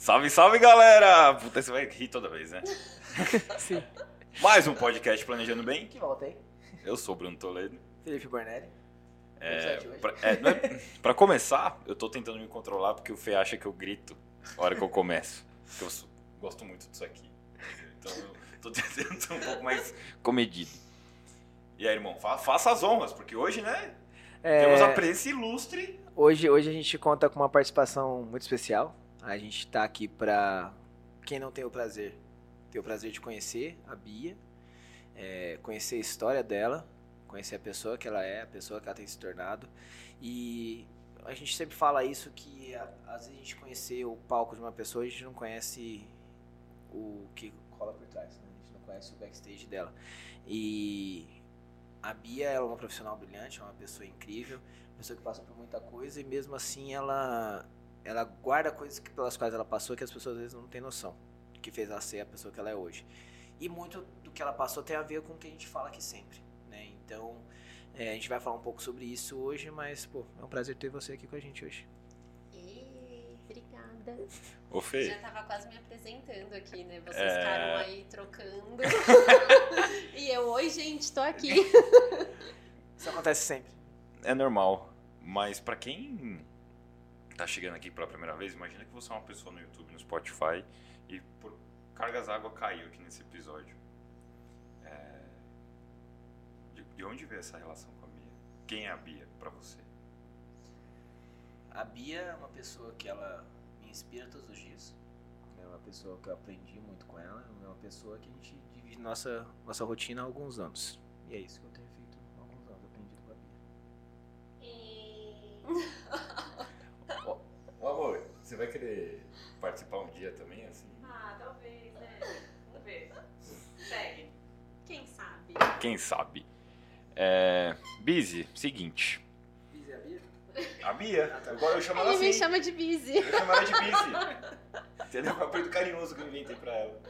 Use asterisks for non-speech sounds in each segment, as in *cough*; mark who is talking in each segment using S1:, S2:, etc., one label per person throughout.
S1: Salve, salve, galera! Puta, você vai rir toda vez, né? *laughs*
S2: Sim.
S1: Mais um podcast Planejando Bem.
S2: Que volta aí.
S1: Eu sou o Bruno Toledo.
S2: Felipe Bornelli.
S1: É, pra, é, é- *laughs* pra começar, eu tô tentando me controlar porque o Fê acha que eu grito na hora que eu começo. Porque eu sou- gosto muito disso aqui. Então eu tô *laughs* tentando ser um pouco mais comedido. E aí, irmão, fa- faça as honras, porque hoje, né?
S2: É,
S1: Temos a presença ilustre.
S2: hoje, hoje a gente conta com uma participação muito especial. A gente tá aqui pra quem não tem o prazer, ter o prazer de conhecer a Bia, é, conhecer a história dela, conhecer a pessoa que ela é, a pessoa que ela tem se tornado. E a gente sempre fala isso que às vezes a gente conhecer o palco de uma pessoa, a gente não conhece o que rola por trás, né? A gente não conhece o backstage dela. E a Bia é uma profissional brilhante, é uma pessoa incrível, pessoa que passa por muita coisa e mesmo assim ela ela guarda coisas que- pelas quais ela passou que as pessoas às vezes não têm noção, que fez ela ser a pessoa que ela é hoje. E muito do que ela passou tem a ver com o que a gente fala aqui sempre, né? Então, é, a gente vai falar um pouco sobre isso hoje, mas pô, é um prazer ter você aqui com a gente hoje.
S3: Ih, obrigada.
S1: Ô, Fê,
S3: Já tava quase me apresentando aqui, né? Vocês
S1: É.
S3: ficaram aí trocando. *laughs* e eu, oi, gente, tô aqui. *laughs*
S2: Isso acontece sempre.
S1: é normal. Mas pra quem tá chegando aqui pela primeira vez, imagina que você é uma pessoa no YouTube, no Spotify, e por cargas d'água caiu aqui nesse episódio. É, De, de onde veio essa relação com a Bia? Quem é a Bia pra você?
S2: A Bia é uma pessoa que ela me inspira todos os dias. É uma pessoa que eu aprendi muito com ela. É uma pessoa que a gente divide nossa, nossa rotina há alguns anos. E é isso que eu tenho feito há alguns anos, aprendido com a Bia. *laughs*
S1: Você vai querer participar um dia também, assim?
S3: ah, talvez, né? Vamos ver. Segue. Quem sabe?
S1: Quem sabe? É, Bizi, seguinte.
S2: Bis é a Bia?
S1: A Bia, agora eu chamo ela
S3: Ele me
S1: assim.
S3: chama de Busy.
S1: Eu chamo ela de Bizi. *laughs* Entendeu? O apelido carinhoso que eu inventei pra ela.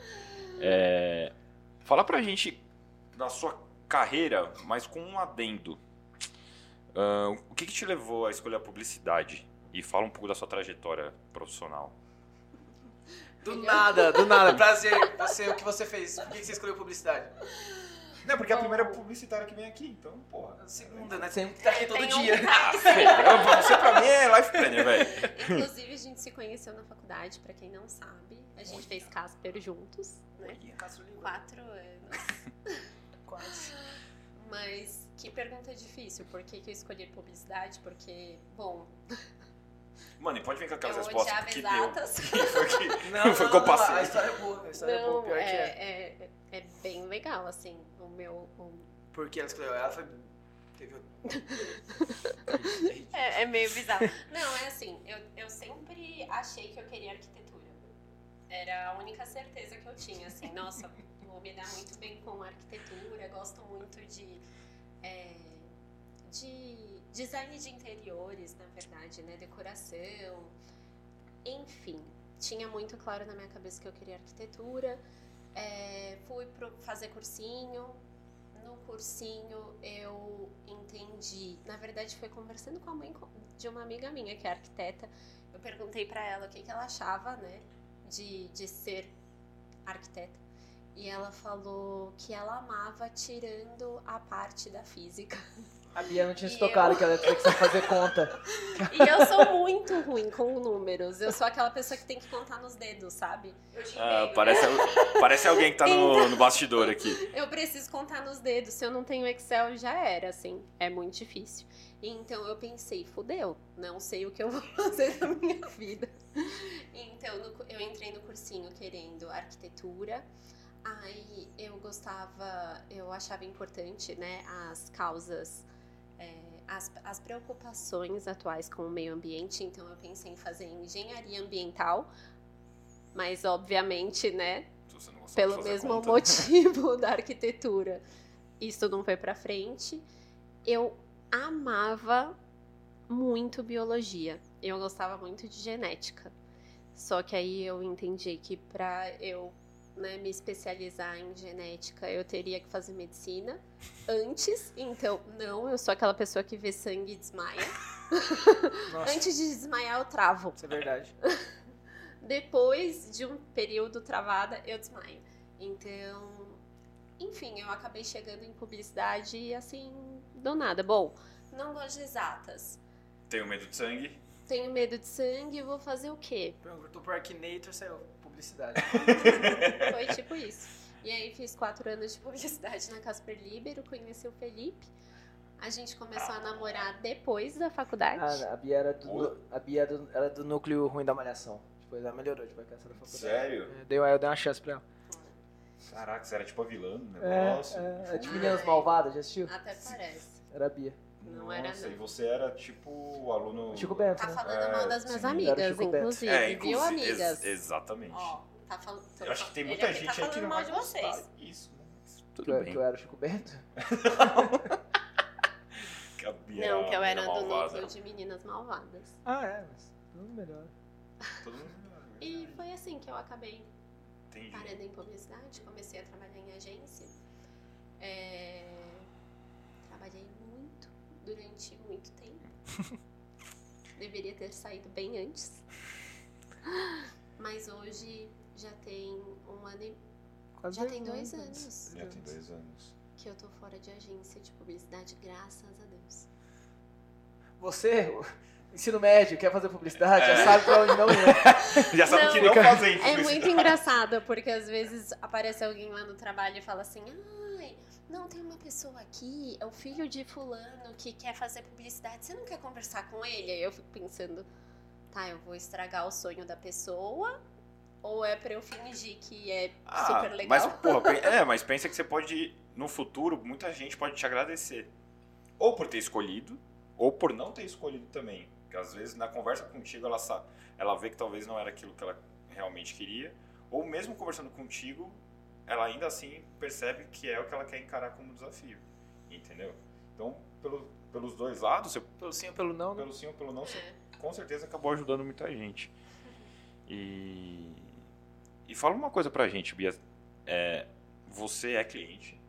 S1: É, fala pra gente da sua carreira, mas com um adendo. Ah, o que, que te levou a escolher a publicidade? E fala um pouco da sua trajetória profissional.
S2: Do nada, do nada. Prazer. Você, o que você fez? Por que você escolheu publicidade?
S1: Não, porque é a
S3: Bom.
S1: primeira publicitária que vem aqui, então, porra.
S2: Segunda, né? Você tá aqui todo
S3: Tem um
S2: dia.
S3: cara.
S1: Você pra mim é life planner, velho.
S3: Inclusive, a gente se conheceu na faculdade, pra quem não sabe. A gente fez Casper juntos, né?
S2: Lima.
S3: Quatro anos. *laughs*
S2: Quase.
S3: Mas que pergunta difícil. Por que, que eu escolhi publicidade? Porque, bom,
S1: Mano, e pode vir com aquelas
S3: eu
S1: respostas
S3: odiava
S1: que deu.
S3: exatas.
S1: Que *laughs* foi que,
S2: Não, *laughs*
S1: foi
S2: não,
S1: que eu
S2: não,
S1: passei.
S2: A história é boa. A história é boa.
S3: Não,
S2: Pior que é.
S3: é, é, é bem legal, assim, o meu... o-
S2: Porque ela escolheu ela, foi... Teve... *laughs*
S3: É, é meio bizarro. Não, é assim, eu, eu sempre achei que eu queria arquitetura. Era a única certeza que eu tinha, assim, nossa, vou me dar muito bem com arquitetura, gosto muito de, é, de design de interiores, na verdade, né, decoração, enfim, tinha muito claro na minha cabeça que eu queria arquitetura, é, fui fazer cursinho, no cursinho eu entendi. Na verdade, foi conversando com a mãe de uma amiga minha, que é arquiteta. Eu perguntei pra ela o que, que ela achava, né, de, de ser arquiteta. E ela falou que ela amava tirando a parte da física. *laughs*
S2: A Bia não tinha se tocado
S3: eu?
S2: que ela tinha que saber fazer conta. *laughs*
S3: E eu sou muito ruim com números. Eu sou aquela pessoa que tem que contar nos dedos, sabe? Eu te
S1: Ah, parece, parece alguém que tá no, no bastidor aqui.
S3: Eu preciso contar nos dedos. Se eu não tenho Excel, já era, assim. É muito difícil. Então eu pensei, fudeu, não sei o que eu vou *laughs* fazer na minha vida. Então eu entrei no cursinho querendo arquitetura. Aí eu gostava, eu achava importante, né, as causas, as, as preocupações atuais com o meio ambiente. Então eu pensei em fazer engenharia ambiental. Mas obviamente, né, pelo mesmo
S1: conta.
S3: motivo *laughs* da arquitetura. Isso não foi pra frente. Eu amava muito biologia. Eu gostava muito de genética. Só que aí eu entendi que pra eu né, me especializar em genética, eu teria que fazer medicina antes. Então, não, eu sou aquela pessoa que vê sangue e desmaia.
S2: Nossa, *laughs*
S3: Antes de desmaiar, eu travo.
S2: isso é verdade. *laughs*
S3: depois de um período travada, eu desmaio. Então, enfim, eu acabei chegando em publicidade assim, do nada. Bom, não gosto de exatas.
S1: Tenho medo de sangue.
S3: Tenho medo de sangue, vou fazer o quê?
S2: Perguntou pro Arquinator, saiu publicidade. *laughs*
S3: Foi tipo isso. E aí fiz quatro anos de publicidade na Casper Libero, conheci o Felipe. A gente começou a namorar depois da faculdade.
S2: Ah, a Bia era do, a Bia era do, era do núcleo ruim da malhação. Depois ela melhorou, depois que ela saiu da faculdade.
S1: Sério?
S2: É, Deu, aí eu dei uma chance pra ela.
S1: Caraca, você era tipo a vilã do
S2: É,
S1: negócio.
S2: é, é tipo Meninas Malvadas, já assistiu?
S3: Até parece.
S2: Era a Bia.
S3: Não era,
S1: Nossa, e você era tipo o aluno.
S2: Chico Bento,
S3: Tá
S2: né?
S3: falando
S1: É,
S3: mal das minhas
S1: sim.
S3: amigas, inclusive,
S1: É,
S3: viu,
S1: inclusive.
S3: amigas?
S1: ex- exatamente.
S3: Ó, tá falando.
S1: eu acho que tem muita
S3: ele aqui
S1: gente
S3: tá
S1: aí que
S3: falando
S1: não
S3: mal
S1: vai
S3: de vocês.
S1: Isso,
S2: Que
S1: tudo
S2: eu,
S1: bem.
S2: que eu era o Chico Bento. *laughs*
S1: Que a Bia
S3: Não, que eu era do núcleo de meninas malvadas.
S2: Ah, é, mas tudo melhor.
S1: Todo mundo
S3: E foi assim que eu acabei
S1: Entendi.
S3: parando em publicidade, comecei a trabalhar em agência. É, Trabalhei durante muito tempo. *laughs* Deveria ter saído bem antes. Mas hoje já tem um ano e...
S2: Quase
S3: Já tem
S2: dois
S3: dois anos
S1: Já tem dois anos.
S3: que eu tô fora de agência de publicidade, graças a Deus.
S2: Você, ensino médio, quer fazer publicidade, *laughs*
S1: É.
S2: já sabe pra onde não ir.
S1: Já sabe
S3: Não,
S1: que não fazer
S3: É muito engraçado, porque às vezes aparece alguém lá no trabalho e fala assim: uma pessoa aqui, é o filho de Fulano que quer fazer publicidade, você não quer conversar com ele? Aí eu fico pensando: tá, eu vou estragar o sonho da pessoa ou é pra eu fingir que é
S1: Ah,
S3: super legal?
S1: Mas, porra, *laughs* é, mas pensa que você pode, no futuro, muita gente pode te agradecer. Ou por ter escolhido, ou por não ter escolhido também. Porque às vezes na conversa contigo ela, sa- ela vê que talvez não era aquilo que ela realmente queria. Ou mesmo conversando contigo, ela ainda assim percebe que é o que ela quer encarar como desafio. Entendeu? Então, pelo- pelos dois lados, você,
S2: Pelo sim ou pelo não, né?
S1: pelo sim ou pelo não, você
S3: É.
S1: com certeza acabou ajudando muita gente. E, e fala uma coisa pra gente, Bia. É, você é cliente.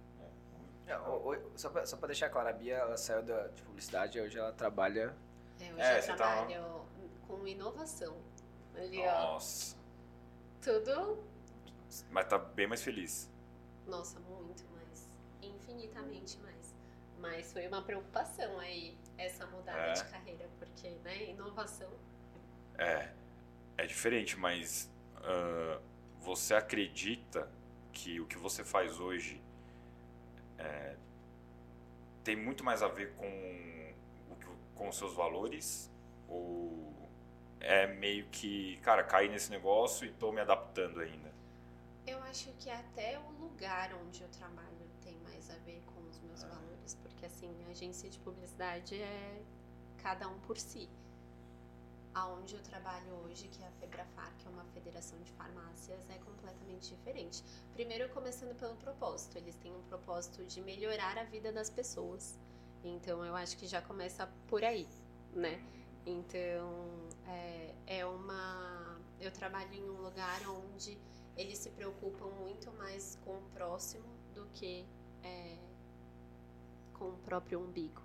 S2: É, o- o- Só pra, só pra deixar claro, a Bia ela saiu da, de publicidade e hoje ela trabalha.
S3: É, hoje
S1: É,
S3: eu
S1: você tá-
S3: trabalho com inovação. Ali, ó,
S1: Nossa.
S3: tudo.
S1: Mas tá bem mais feliz.
S3: Nossa, muito mais. Infinitamente mais. Mas foi uma preocupação aí, essa mudada
S1: É.
S3: de carreira, porque, né, inovação.
S1: É. É diferente, mas ah, você acredita que o que você faz hoje é, tem muito mais a ver com, com os seus valores? Ou é meio que, cara, caí nesse negócio e tô me adaptando ainda?
S3: Eu acho que até o lugar onde eu trabalho tem mais a ver com os meus
S1: Ah.
S3: valores, porque assim, a agência de publicidade é cada um por si. Aonde eu trabalho hoje, que é a Febrafar, que é uma federação de farmácias, é completamente diferente. Primeiro, começando pelo propósito. Eles têm um propósito de melhorar a vida das pessoas. Então, eu acho que já começa por aí, né? Então, é, é uma. Eu trabalho em um lugar onde eles se preocupam muito mais com o próximo do que é, com o próprio umbigo.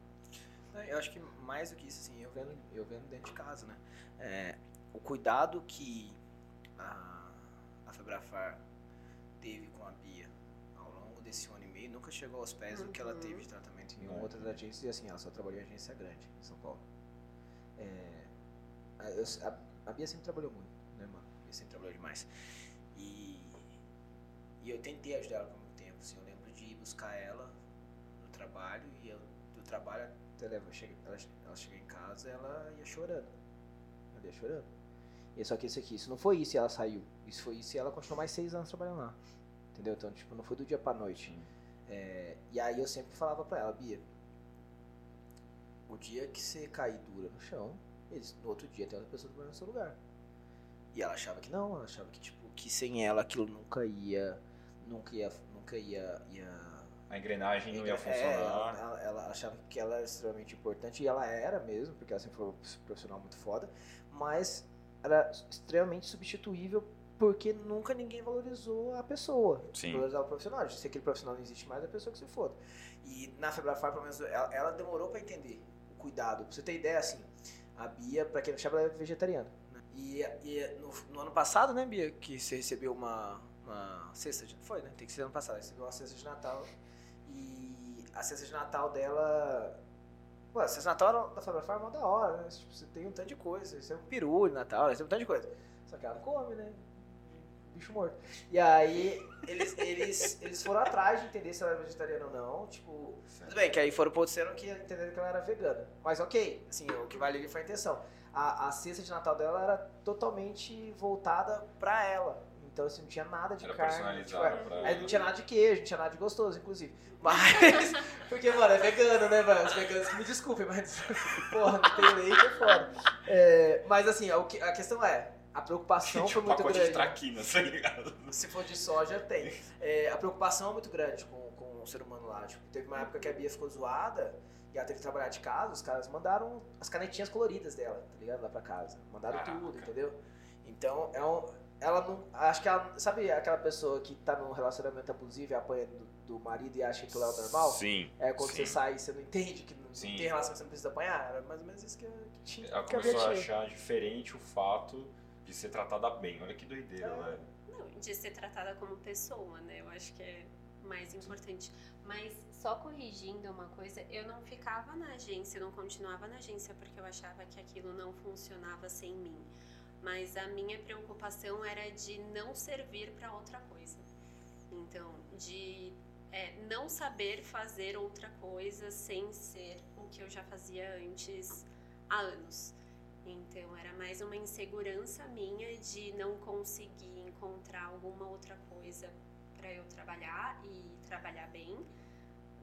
S2: Eu acho que mais do que isso, assim, eu vendo, eu vendo dentro de casa, né? É, o cuidado que a, a Febrafar teve com a Bia ao longo desse ano e meio nunca chegou aos pés do que ela
S3: Uhum.
S2: teve de tratamento em
S1: Não.
S2: outras agências. E assim, ela só trabalhou em agência grande, em São Paulo. É, a, a- a Bia sempre trabalhou muito, né, mano? A Bia sempre trabalhou demais. E, e eu tentei ajudar ela por muito tempo, assim. Eu lembro de ir buscar ela no trabalho e eu, do trabalho até leva, ela, ela chega em casa ela ia chorando. Ela ia chorando. E só que isso aqui, isso não foi isso e ela saiu. Isso foi isso e ela continuou mais seis anos trabalhando lá. Entendeu? Então, tipo, não foi do dia pra noite. É, e aí eu sempre falava pra ela, Bia, o dia que você cair dura no chão, eles, no outro dia tem outra pessoa trabalhando no seu lugar. E ela achava que não, ela achava que, tipo, que sem ela aquilo nunca ia. Nunca ia. Nunca ia. ia
S1: A engrenagem não ia
S2: é,
S1: funcionar.
S2: ela, ela- achava que ela era extremamente importante e ela era mesmo, porque ela sempre foi uma profissional muito foda, mas era extremamente substituível porque nunca ninguém valorizou a pessoa.
S1: Sim.
S2: Valorizar o profissional. Se aquele profissional não existe mais, é a pessoa que se foda. E na Febrafar, pelo menos, ela, ela demorou pra entender o cuidado. Pra você ter ideia, assim, a Bia, pra quem não sabe, ela é vegetariana. E, e no, no ano passado, né, Bia, que você recebeu uma, uma cesta de... Foi, né? Tem que ser ano passado. Recebeu uma cesta de Natal. E a cesta de Natal dela... Pô, a cesta de Natal da Fábio Farm é da hora, né? Tipo, você tem um tanto de coisa. Você tem um peru de Natal, você tem um tanto de coisa. Só que ela come, né? Bicho morto. E aí, eles, eles, eles foram atrás de entender se ela era vegetariana ou não. Tipo, tudo bem, que aí foram pro disseram que entenderam que ela era vegana. Mas ok, assim, o que vale ali foi a intenção. A, a cesta de Natal dela era totalmente voltada pra ela. Então, assim, não tinha nada de
S1: Era
S2: carne. tipo, aí
S1: ela.
S2: não tinha nada de queijo, não tinha nada de gostoso, inclusive. Mas, *laughs* porque, mano, é vegano, né, velho? Os veganos que me desculpem, mas, *laughs* porra, não tem leite, é foda. É, mas, assim, o que- a questão é, a preocupação foi
S1: um
S2: muito grande.
S1: de traquinas, tá ligado?
S2: Se for de soja, tem. É, a preocupação é muito grande com, com o ser humano lá. Tipo, teve uma época que a Bia ficou zoada e ela teve que trabalhar de casa, os caras mandaram as canetinhas coloridas dela, tá ligado? Lá pra casa. Mandaram
S1: Caraca.
S2: tudo, entendeu? Então, é um, ela não. Acho que ela. Sabe aquela pessoa que tá num relacionamento abusivo e apanha do, do marido e acha que aquilo é o normal?
S1: Sim.
S2: É quando
S1: sim.
S2: você sai e você não entende que não,
S1: Sim.
S2: tem relação que você não precisa apanhar. Era mais ou menos isso que, que tinha.
S1: Ela
S2: que a
S1: começou a
S2: tinha.
S1: achar diferente o fato de ser tratada bem. Olha que doideira,
S2: É.
S1: velho.
S3: Não, de ser tratada como pessoa, né? Eu acho que é mais importante. Mas só corrigindo uma coisa, eu não ficava na agência, eu não continuava na agência porque eu achava que aquilo não funcionava sem mim. Mas a minha preocupação era de não servir para outra coisa. Então, de é, não saber fazer outra coisa sem ser o que eu já fazia antes há anos. Então era mais uma insegurança minha de não conseguir encontrar alguma outra coisa para eu trabalhar e trabalhar bem,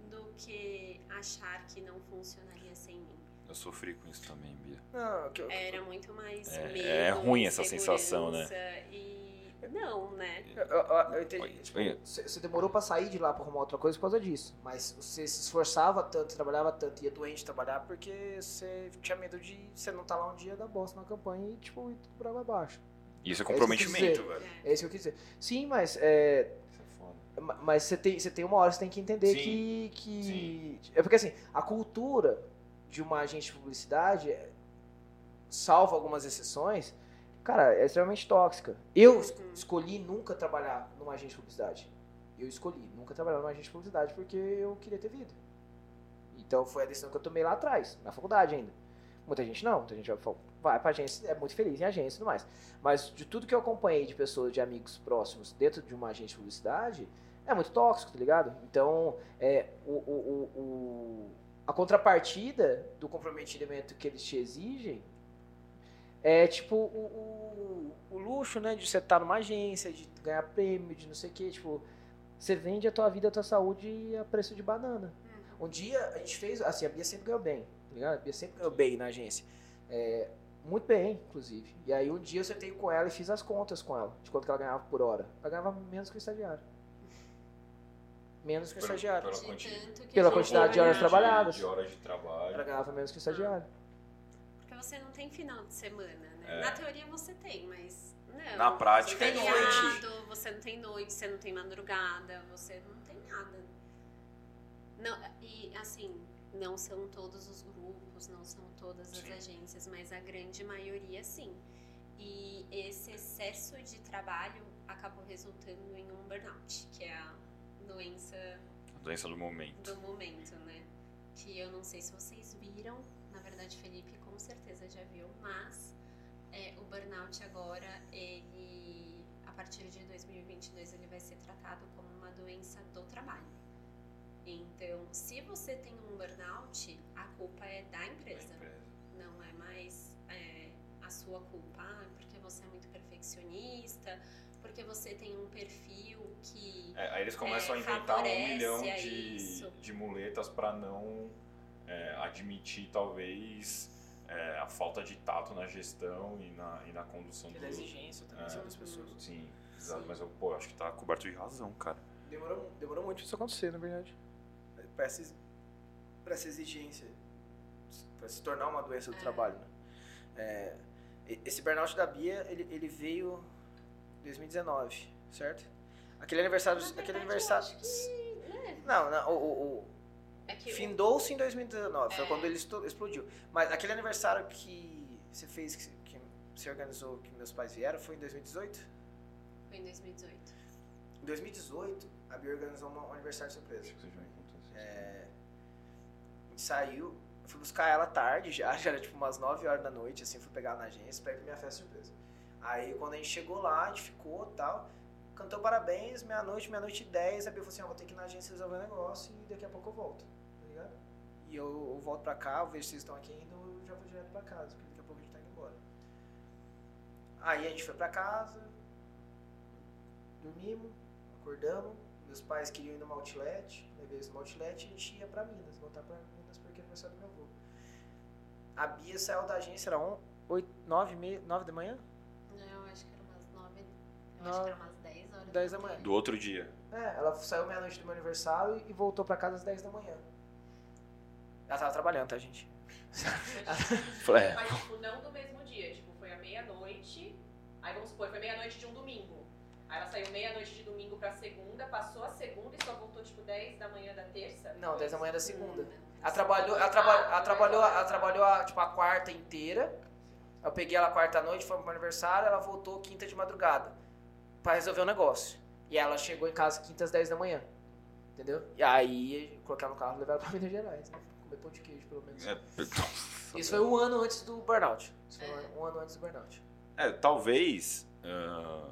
S3: do que achar que não funcionaria sem mim.
S1: Eu sofri com isso também, Bia.
S2: Não, que
S3: Era muito mais
S1: É-
S3: medo,
S1: é ruim essa sensação, né?
S3: E não, né?
S2: Eu, eu- eu entendi. Tipo, você demorou pra sair de lá pra arrumar outra coisa por causa disso. Mas você se esforçava tanto, trabalhava tanto, ia doente trabalhar porque você tinha medo de você não estar lá um dia da bosta na campanha e, tipo, ir tudo por água abaixo.
S1: Isso é
S2: É isso
S1: comprometimento, velho.
S3: É.
S2: É isso que eu quis dizer. Sim, mas é, Mas você tem, você tem uma hora, você tem que entender
S1: Sim.
S2: que, que. É porque assim, a cultura de uma agente de publicidade, é- salvo algumas exceções, cara, é extremamente tóxica. Eu es-
S3: Uhum.
S2: escolhi nunca trabalhar numa agente de publicidade. Eu escolhi nunca trabalhar numa agente de publicidade porque eu queria ter vida. Então foi a decisão que eu tomei lá atrás, na faculdade ainda. Muita gente não, muita gente vai fa- vai pra agência, é muito feliz em agência e tudo mais. Mas de tudo que eu acompanhei de pessoas, de amigos próximos dentro de uma agência de publicidade, é muito tóxico, tá ligado? Então, é, o, o, o, a contrapartida do comprometimento que eles te exigem é tipo o, o, o luxo, né? De você estar numa agência, de ganhar prêmio, de não sei o quê. Tipo, você vende a tua vida, a tua saúde a preço de banana. Um dia a gente fez, assim, a Bia sempre ganhou bem, tá ligado? A Bia sempre ganhou bem na agência. É, muito bem, inclusive. E aí um dia eu sentei com ela e fiz as contas com ela, de quanto que ela ganhava por hora. Ela ganhava menos que o estagiário. Menos que o estagiário.
S3: De
S1: quanti-
S2: Pela quantidade de horas trabalhadas.
S1: De horas de
S2: Ela
S1: trabalho.
S2: ganhava menos que o estagiário.
S3: Porque você não tem final de semana, né?
S1: É.
S3: Na teoria você tem, mas não.
S1: Na prática,
S3: Você
S2: é
S3: tem
S2: noite.
S3: feriado, você não tem noite, você não tem madrugada, você não tem nada. Não, e assim, não são todos os grupos, não são todas as
S1: Sim.
S3: agências, mas a grande maioria sim. E esse excesso de trabalho acabou resultando em um burnout, que é a doença
S1: A doença do momento.
S3: do momento, né? Que eu não sei se vocês viram, na verdade Felipe com certeza já viu, mas é, o burnout agora, ele, a partir de 2022, ele vai ser tratado como uma doença do trabalho. Então, se você tem um burnout, a culpa é da empresa, não é mais é, a sua culpa, ah, porque você é muito perfeccionista, porque você tem um perfil que
S1: É, aí eles começam
S3: É,
S1: a inventar um milhão
S3: a
S1: de,
S3: isso.
S1: de muletas pra não é, admitir, talvez, é, a falta de tato na gestão e na, e na condução do
S2: Da exigência também
S1: É.
S2: sobre as pessoas.
S1: Sim, exato.
S3: Sim.
S1: Mas eu, pô, acho que tá coberto de razão, cara.
S2: Demorou, demorou muito isso acontecer, na verdade. Pra essa, pra essa exigência. Pra se tornar uma doença do
S3: É.
S2: trabalho. Né? É, esse burnout da Bia, ele, ele veio em 2019, certo? Aquele aniversário.
S3: Na
S2: aquele
S3: verdade,
S2: aniversário.
S3: que, né,
S2: Não, não, o, o, o-
S3: é
S2: Findou-se em 2019, foi
S3: É.
S2: quando ele explodiu. Mas aquele aniversário que você fez, que, que se organizou, que meus pais vieram, foi em 2018?
S3: Foi em 2018.
S2: Em 2018, a Bia organizou um aniversário surpresa.
S1: Acho que
S2: É, a gente saiu, fui buscar ela tarde já, *laughs* já era tipo umas 9 horas da noite, assim, fui pegar na agência ir pra minha festa surpresa. Aí quando a gente chegou lá, a gente ficou tal, cantou parabéns, meia-noite, meia-noite e 10, a Bia falou assim, ó, vou ter que ir na agência resolver um negócio e daqui a pouco eu volto, tá ligado? E eu, eu volto pra cá, vejo se vocês estão aqui ainda, eu já vou direto pra casa, porque daqui a pouco a gente tá indo embora. Aí a gente foi pra casa, dormimos, acordamos, meus pais queriam ir numa outlet, levei eles numa outlet e a gente ia pra Minas, voltar pra Minas porque é aniversário do meu avô. A Bia saiu da agência, era 9, meia, 9 da manhã?
S3: Não, eu acho que era umas 9. Eu
S2: Nove-
S3: acho que era umas 10 horas.
S2: 10 da manhã.
S1: Do outro dia.
S2: É, ela saiu meia-noite do meu aniversário e voltou pra casa às 10 da manhã. Ela tava trabalhando, tá, gente?
S1: Falei, é,
S4: Mas, tipo, não do mesmo dia. Tipo, foi à meia-noite. Aí vamos supor, foi meia-noite de um domingo. Aí ela saiu meia-noite de domingo pra segunda, passou a segunda e só voltou, tipo, 10 da manhã da terça?
S2: Não, 10 da manhã da segunda.
S3: Hum,
S2: Ela trabalhou, ela trabalhou, ela trabalhou, ela trabalhou a, tipo, a quarta inteira. Eu peguei ela quarta noite, foi pro aniversário, ela voltou quinta de madrugada pra resolver o negócio. E ela chegou em casa quinta às 10 da manhã. Entendeu? E aí, colocar no carro e levar ela pra Minas Gerais, né? Comer pão de queijo, pelo menos.
S1: é, *laughs*
S2: Isso foi um ano antes do burnout. Isso foi
S3: É.
S2: um ano antes do burnout.
S1: É, talvez ah,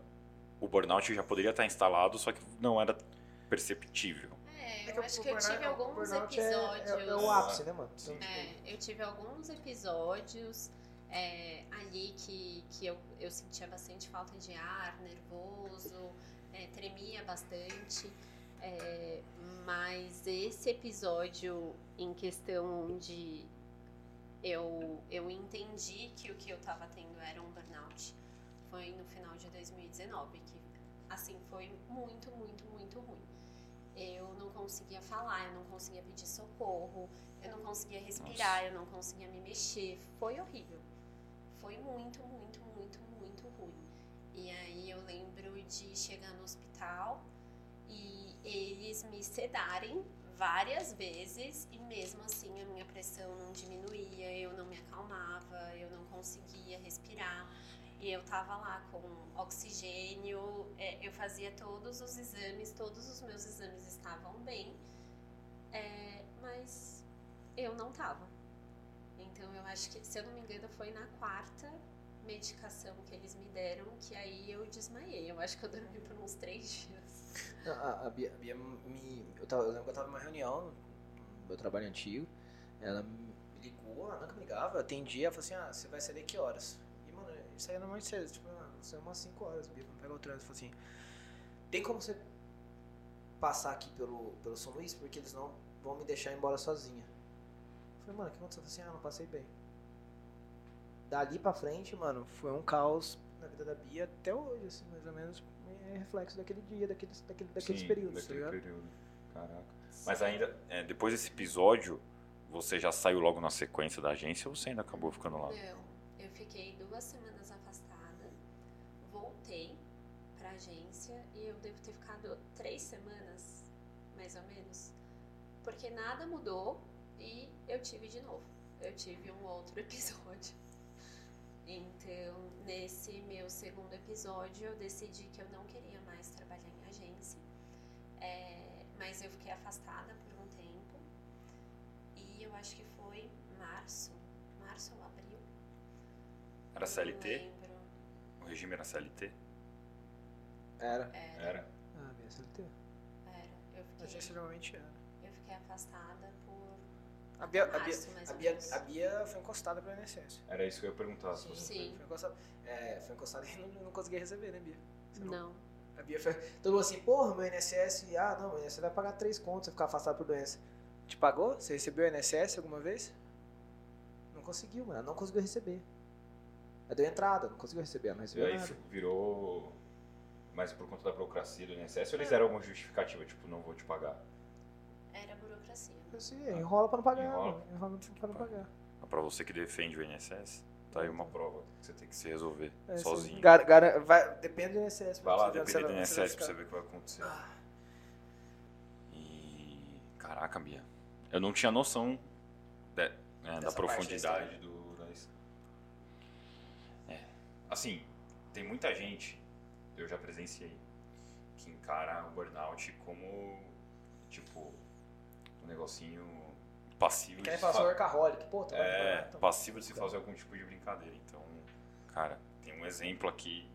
S1: o burnout já poderia estar instalado, só que não era perceptível.
S3: É,
S2: É
S3: eu acho que eu tive
S2: o
S3: alguns
S2: é-
S3: episódios.
S2: É, é o ápice, né, mano?
S1: Sim.
S3: É, eu tive alguns episódios é, ali que, que eu, eu sentia bastante falta de ar, nervoso, é, tremia bastante. é, mas esse episódio em questão onde eu, eu entendi que o que eu tava tendo era um burnout foi no final de 2019, que assim foi muito, muito, muito ruim. Eu não conseguia falar, eu não conseguia pedir socorro, eu não conseguia respirar, eu não conseguia me mexer. Foi horrível. Foi muito, muito, muito, muito ruim. E aí eu lembro de chegar no hospital e eles me sedarem várias vezes e mesmo assim a minha pressão não diminuía, eu não me acalmava, eu não conseguia respirar. E eu tava lá com oxigênio, é, eu fazia todos os exames, todos os meus exames estavam bem, é, mas eu não tava. Então eu acho que, se eu não me engano, foi na quarta medicação que eles me deram que aí eu desmaiei. Eu acho que eu dormi por uns três dias.
S2: Não, A, a Bia, a Bia me. Eu, tava, eu lembro que eu tava numa reunião no meu trabalho antigo. Ela me ligou, ela nunca me ligava, atendia, ela falou assim: ah, você vai sair que horas? Eu saía normalmente cedo, tipo, ah, você umas 5 horas, Bia, vamos pegar o trânsito. Falou assim: tem como você passar aqui pelo, pelo São Luís? Porque eles não vão me deixar embora sozinha. Eu falei, mano, o que aconteceu? Eu falei assim: ah, não passei bem. Dali pra frente, mano, foi um caos na vida da Bia até hoje, assim, mais ou menos. É reflexo daquele dia, daqueles, daquele, daqueles
S1: Sim,
S2: períodos, tá
S1: daquele
S2: ligado?
S1: período. Caraca. Mas ainda, é, depois desse episódio, você já saiu logo na sequência da agência ou você ainda acabou ficando lá?
S3: Não, eu fiquei duas semanas voltei pra agência e eu devo ter ficado três semanas, mais ou menos, porque nada mudou e eu tive de novo. Eu tive um outro *laughs* episódio. Então, nesse meu segundo episódio, eu decidi que eu não queria mais trabalhar em agência, É, mas eu fiquei afastada por um tempo e eu acho que foi março, março ou abril.
S1: Era CLT? O regime era CLT?
S2: Era.
S3: Era,
S1: Era.
S2: Ah, minha SLT.
S3: era. Eu
S2: agência
S3: fiquei,
S2: geralmente era.
S3: eu fiquei afastada por
S2: A Bia, a Bia,
S3: março,
S2: a Bia, a Bia foi encostada pelo INSS.
S1: Era isso que eu ia perguntar. se
S2: Sim.
S1: você-
S3: Sim.
S2: Foi encostada, é, foi encostada e *laughs* não, não conseguia receber, né, Bia? Você
S3: Não.
S2: A Bia foi. Todo mundo assim, porra, meu INSS. Ah, não, meu INSS vai pagar três contos se ficar afastado por doença. Te pagou? Você recebeu o INSS alguma vez? Não conseguiu, mano. Ela não conseguiu receber. Ela deu entrada, não conseguiu receber, não
S1: E
S2: recebeu
S1: aí
S2: nada.
S1: virou. Mas por conta da burocracia do INSS, ou eles deram alguma justificativa, tipo, não vou te pagar?
S3: Era burocracia.
S2: Assim, enrola pra não pagar,
S1: Enrola.
S2: mano. Enrola pra não pagar.
S1: Ah, Pra você que defende o INSS, tá aí uma prova que você tem que se resolver
S2: É,
S1: sozinho.
S2: gar- gar- vai- depende do INSS.
S1: Vai lá,
S2: pra você ver onde
S1: depender do
S2: vai-
S1: INSS pra
S2: você
S1: ver o que vai acontecer.
S2: ficar.
S1: E. Caraca, Bia. Eu não tinha noção de- né, da
S2: Dessa
S1: profundidade
S2: parte da
S1: do. Assim, tem muita gente, eu já presenciei, que encara o burnout como, tipo, um negocinho passivo
S2: Quer
S1: de se
S2: fazer
S1: fa-
S2: workaholic. Pô, tô
S1: é,
S2: então.
S1: passivo de se fazer algum tipo de brincadeira. Então, cara, tem um exemplo aqui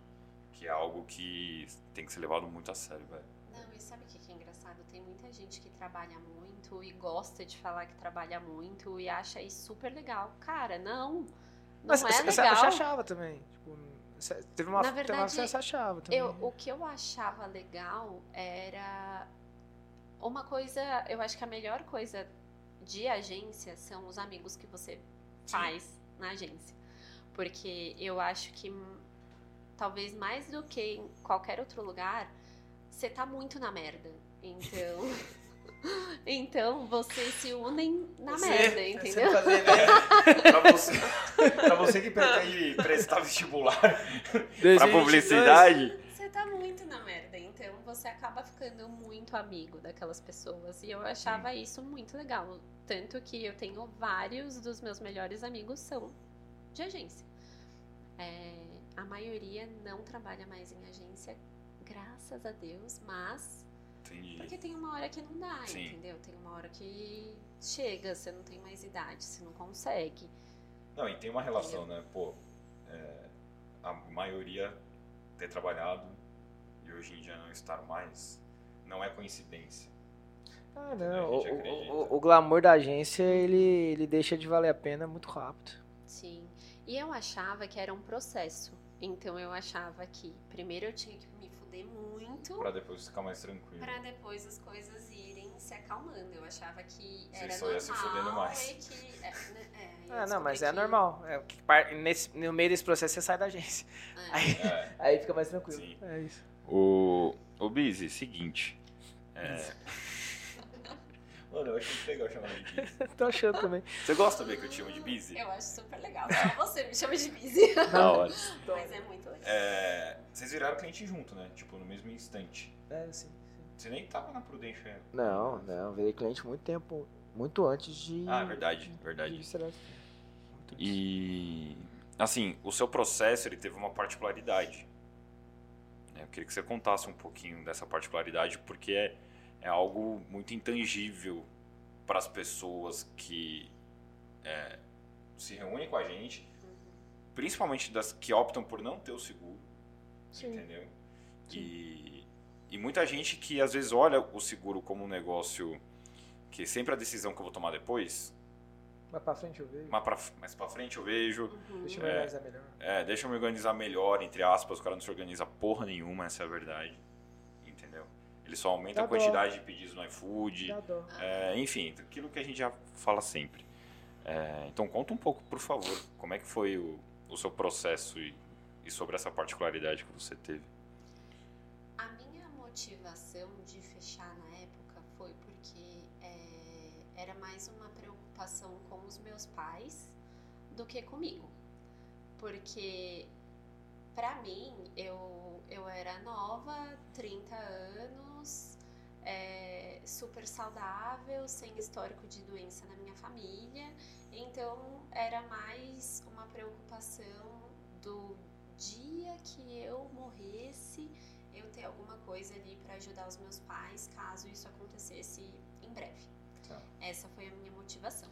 S1: que é algo que tem que ser levado muito a sério, velho.
S3: Não, e sabe o que que é engraçado? Tem muita gente que trabalha muito e gosta de falar que trabalha muito e acha isso super legal. Cara, não. Não
S2: Mas
S3: é
S2: você- você
S3: legal.
S2: achava também. Tipo, teve uma,
S3: Na
S2: teve uma
S3: verdade,
S2: época que você achava também.
S3: Eu, o que eu achava legal era uma coisa, eu acho que a melhor coisa de agência são os amigos que você faz na agência. Porque eu acho que hum, talvez mais do que em qualquer outro lugar, você tá muito na merda. Então, *laughs* então vocês se unem na
S2: Você-
S3: merda,
S2: você
S3: entendeu?
S2: fazer, né? *laughs*
S1: pra, você, pra você que pretende prestar vestibular *laughs* pra
S2: 2022.
S1: publicidade,
S3: Você tá muito na merda, então você acaba ficando muito amigo daquelas pessoas. E eu achava isso muito legal. Tanto que eu tenho vários dos meus melhores amigos são de agência. É, a maioria não trabalha mais em agência, graças a Deus, mas
S1: entendi.
S3: porque tem uma hora que não dá,
S1: Sim.
S3: entendeu? Tem uma hora que chega, você não tem mais idade, você não consegue.
S1: Não, e tem uma relação, né? Pô, é, a maioria ter trabalhado e hoje em dia não estar mais, não é coincidência.
S2: Ah, não. O, o, o glamour da agência, ele, ele deixa de valer a pena muito rápido.
S3: Sim. E eu achava que era um processo. Então eu achava que primeiro eu tinha que muito
S1: Pra depois ficar mais tranquilo.
S3: pra depois as coisas irem se acalmando. Eu achava que
S1: Você
S3: era
S1: só ia se
S3: normal
S1: fudendo mais.
S3: e que é, né, é,
S2: Ah, não, mas é
S3: que-
S2: normal. É, que par- nesse, no meio desse processo você sai da agência.
S3: é.
S2: Aí,
S1: É. *laughs*
S2: aí fica mais tranquilo.
S1: Sim.
S2: É isso.
S1: O, o Busy, seguinte. É... *laughs* Mano, eu acho muito legal chamar de Busy. *laughs*
S2: Tô achando também.
S1: Você gosta também que eu te chamo de Busy?
S3: Eu acho super legal. Só você me chama de busy. *laughs*
S1: Da hora. *laughs*
S3: mas é muito legal.
S1: É, vocês viraram cliente junto, né? Tipo, no mesmo instante.
S2: É, sim.
S1: Você nem tava na Prudential ainda.
S2: Não, não. Virei cliente muito tempo. Muito antes de.
S1: Ah, verdade,
S2: de
S1: verdade.
S2: Antes.
S1: E assim, o seu processo ele teve uma particularidade. Eu queria que você contasse um pouquinho dessa particularidade, porque é, é algo muito intangível para as pessoas que é, se reúnem com a gente, principalmente das que optam por não ter o seguro,
S2: Sim.
S1: entendeu? E, e muita gente que às vezes olha o seguro como um negócio que sempre a decisão que eu vou tomar depois,
S2: Mas pra frente eu vejo.
S1: mais pra, mais pra frente eu vejo,
S3: Uhum.
S2: Deixa eu
S1: É.
S2: analisar melhor.
S1: é, deixa eu me organizar melhor, entre aspas, o cara não se organiza porra nenhuma, essa é a verdade. Ele só aumenta
S2: Dá
S1: a
S2: dó.
S1: quantidade de pedidos no iFood.
S2: Dó.
S1: é, enfim, aquilo que a gente já fala sempre. É, então conta um pouco, por favor, como é que foi o, o seu processo e, e sobre essa particularidade que você teve.
S3: A minha motivação de fechar na época foi porque é, era mais uma preocupação com os meus pais do que comigo. Porque, pra mim, eu, eu era nova, 30 anos, é, super saudável, sem histórico de doença na minha família. Então, era mais uma preocupação do dia que eu morresse eu ter alguma coisa ali para ajudar os meus pais caso isso acontecesse em breve.
S1: Tá.
S3: Essa foi a minha motivação.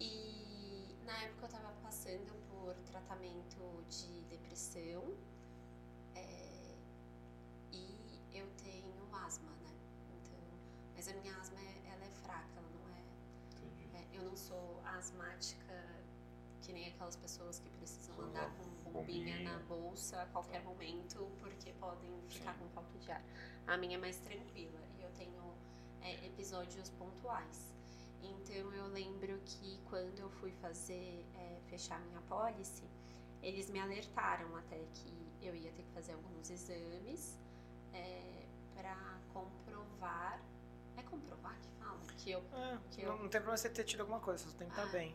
S3: E na época eu tava passando por tratamento de depressão é, e eu tenho asma, né? Então, mas a minha asma é- ela é fraca, ela não é é, eu não sou asmática que nem aquelas pessoas que precisam andar com bombinha
S1: bombinha.
S3: na bolsa a qualquer momento porque podem ficar
S1: Sim.
S3: com falta de ar. A minha é mais tranquila e eu tenho é, episódios pontuais. Então eu lembro que quando eu fui fazer, é, fechar minha pólice, eles me alertaram até que eu ia ter que fazer alguns exames é, para comprovar. É comprovar que fala? Que eu
S2: É,
S3: Que
S2: não,
S3: eu-
S2: não tem problema você ter tido alguma coisa, você tem que estar
S3: Ah.
S2: bem.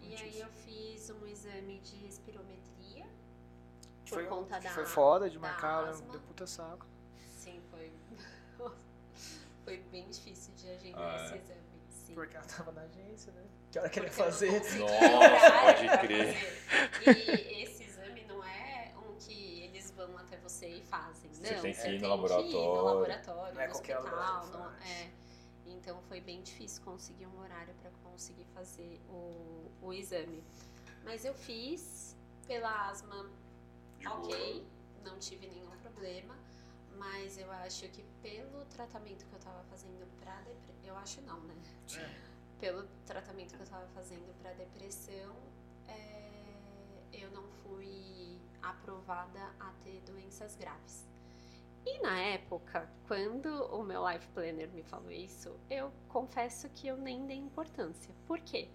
S3: E aí eu fiz um exame de espirometria por
S2: foi,
S3: conta
S2: que
S3: da
S2: foi foda de marcar, deu puta saco.
S3: Sim, foi *laughs* foi bem difícil de agendar
S1: Ah, é?
S3: esse exame. Sim.
S2: Porque ela tava na agência, né? Que hora que ele ia
S3: Porque eu não
S2: fazer?
S1: Nossa, pode crer.
S3: E esse exame não é um fazem.
S1: Você
S3: não,
S1: tem que
S3: você
S1: ir no
S3: tem
S1: laboratório.
S3: Que ir no laboratório,
S2: Não é
S3: no
S2: qualquer lugar
S3: hospital.
S2: faz.
S3: é. Então foi bem difícil conseguir um horário para conseguir fazer o, o exame. Mas eu fiz pela asma,
S1: De boa.
S3: ok, não tive nenhum problema. Mas eu acho que pelo tratamento que eu tava fazendo pra depressão. Eu acho não, né?
S1: Sim.
S3: pelo tratamento que eu estava fazendo para depressão, é, eu não fui aprovada a ter doenças graves. E na época, quando o meu life planner me falou isso, eu confesso que eu nem dei importância. Por quê?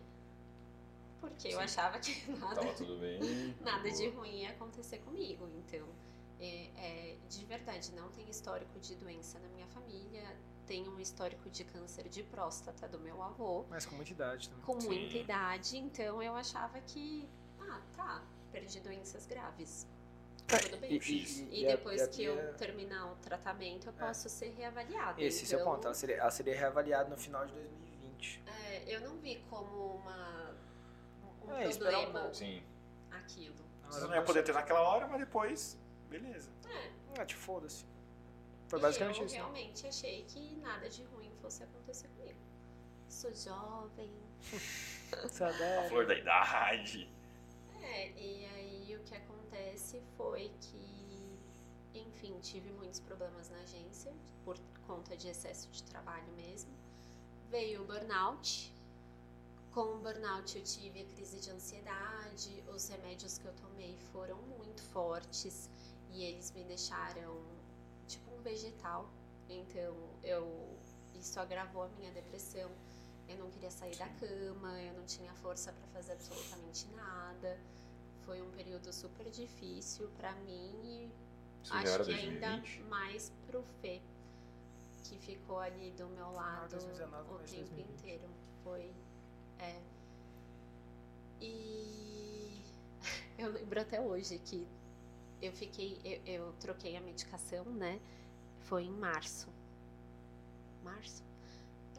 S3: Porque eu
S1: Sim.
S3: achava que *laughs* nada,
S1: bem. *laughs*
S3: nada de ruim ia acontecer comigo. Então, é, é, de verdade, não tem histórico de doença na minha família. Tem um histórico de câncer de próstata do meu avô
S2: Mas com muita idade também.
S3: com
S1: Sim.
S3: muita idade, então eu achava que, ah, tá, perdi doenças graves. Tudo bem. E, depois
S2: e a
S3: que eu terminar o tratamento, eu
S2: É.
S3: posso ser reavaliada.
S2: Esse esse é o
S3: então,
S2: ponto. Ela seria, ela seria reavaliada no final de 2020.
S3: é, eu não vi como uma, um
S2: É, um
S3: problema.
S1: Sim.
S3: aquilo.
S1: Você não ia poder ter naquela hora, mas depois, beleza.
S3: É,
S2: Ah, te foda-se. Foi
S3: e
S2: basicamente
S3: eu
S2: isso. né?
S3: realmente achei que nada de ruim fosse acontecer comigo. Sou jovem, *laughs*
S1: A flor da idade.
S3: É, e aí o que acontece foi que, enfim, tive muitos problemas na agência por conta de excesso de trabalho mesmo. Veio o burnout. Com o burnout eu tive a crise de ansiedade, os remédios que eu tomei foram muito fortes e eles me deixaram tipo um vegetal. Então eu isso agravou a minha depressão. Eu não queria sair da cama, eu não tinha força para fazer absolutamente nada. Foi um período super difícil para mim e
S1: Isso
S3: acho que ainda
S1: 2020.
S3: mais pro Fê, que ficou ali do meu lado
S2: 2019,
S3: o tempo
S2: 2020.
S3: inteiro. Foi. É. E *laughs* eu lembro até hoje que eu fiquei. Eu, eu troquei a medicação, né? Foi em março. Março?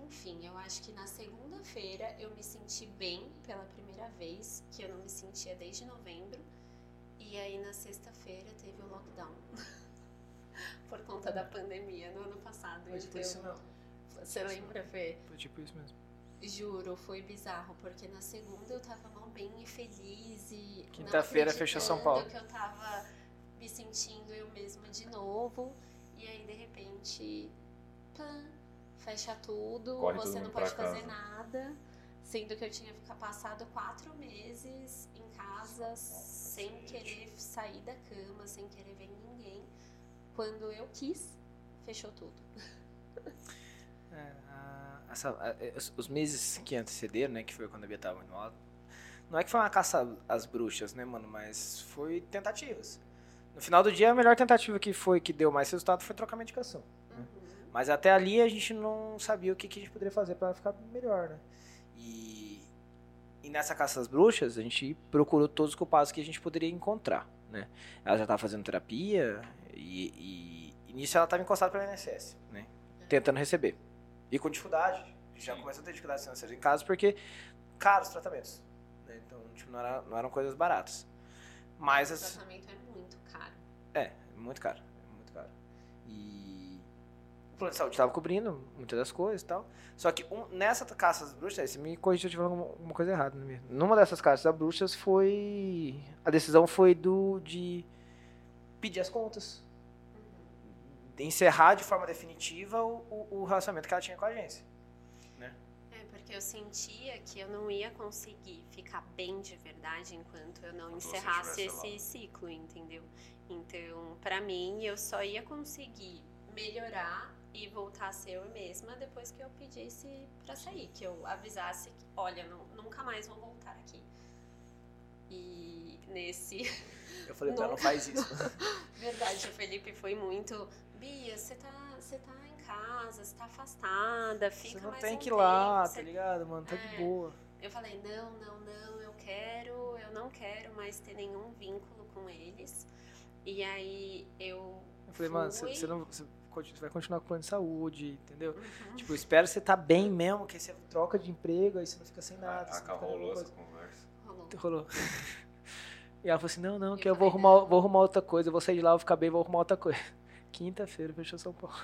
S3: Enfim, eu acho que na segunda-feira eu me senti bem pela primeira vez, que eu não me sentia desde novembro. E aí na sexta-feira teve o lockdown. *laughs* Por conta da pandemia no ano passado.
S2: Foi tipo
S3: então,
S2: isso não.
S3: você lembra, Fê?
S2: Foi tipo isso mesmo.
S3: Juro, foi bizarro, porque na segunda eu tava mal bem e feliz e.
S2: Quinta-feira fechou São Paulo.
S3: que eu tava me sentindo eu mesma de novo. E aí, de repente, pã, fecha tudo,
S1: Corre todo
S3: você não pode fazer
S1: casa.
S3: nada. Sendo que eu tinha passado quatro meses em casa sem
S1: gente.
S3: querer sair da cama, sem querer ver ninguém. Quando eu quis, fechou tudo. *laughs*
S2: É, a- essa- a- é, os- meses que antecederam, né, que foi quando a Bia tava no alto, não é que foi uma caça às bruxas, né, mano, mas foi tentativas. No final do dia, a melhor tentativa que foi, que deu mais resultado, foi trocar medicação. Mas até ali a gente não sabia o que, que a gente poderia fazer pra ficar melhor, né? E, e nessa caça às bruxas, a gente procurou todos os culpados que a gente poderia encontrar, né? Ela já tava fazendo terapia e, e, e nisso ela tava encostada pela INSS, né? Tentando receber. E com dificuldade. Já
S1: Sim.
S2: começou a ter dificuldade financeiras em casa porque caros tratamentos. Né? Então, tipo, não, era- não eram coisas baratas. Mas
S3: o
S2: as,
S3: tratamento é muito caro.
S2: é, muito caro. é Muito caro. E plano de saúde estava cobrindo muitas das coisas e tal. Só que um- nessa caça às bruxas, você me corrija se eu tiver alguma, alguma coisa errada, né? mesmo? Numa dessas caças às bruxas foi. A decisão foi do de pedir as contas. De encerrar de forma definitiva o, o, o relacionamento que ela tinha com a agência.
S3: É, porque eu sentia que eu não ia conseguir ficar bem de verdade enquanto eu não encerrasse esse ciclo, entendeu? Então, pra mim, eu só ia conseguir melhorar e voltar a ser eu mesma depois que eu pedisse pra sair, que eu avisasse que, olha, nu- nunca mais vou voltar aqui. E nesse *laughs*
S2: Eu falei pra ela, não faz isso. *laughs*
S3: Verdade, o Felipe foi muito. Bia, você tá, você tá em casa, você tá afastada, fica
S2: Você não
S3: mais
S2: tem
S3: um
S2: que ir lá,
S3: tempo,
S2: tá ligado, mano? Tá
S3: É.
S2: de boa.
S3: Eu falei, não, não, não, eu quero, eu não quero mais ter nenhum vínculo com eles. E aí eu.
S2: Eu falei, mano, você, não, você vai continuar com o plano de saúde, entendeu?
S3: Uhum.
S2: Tipo, espero você tá bem mesmo, que aí você troca de emprego, aí você não fica sem nada.
S1: A
S2: você não
S1: Cacá
S2: fica
S1: rolou essa conversa.
S3: Rolou.
S2: Rolou. *laughs* E ela falou assim, não, não,
S3: Eu
S2: que eu vou arrumar,
S3: não.
S2: vou arrumar outra coisa, eu vou sair de lá, vou ficar bem, vou arrumar outra coisa. *laughs* Quinta-feira, fechou São Paulo. *laughs*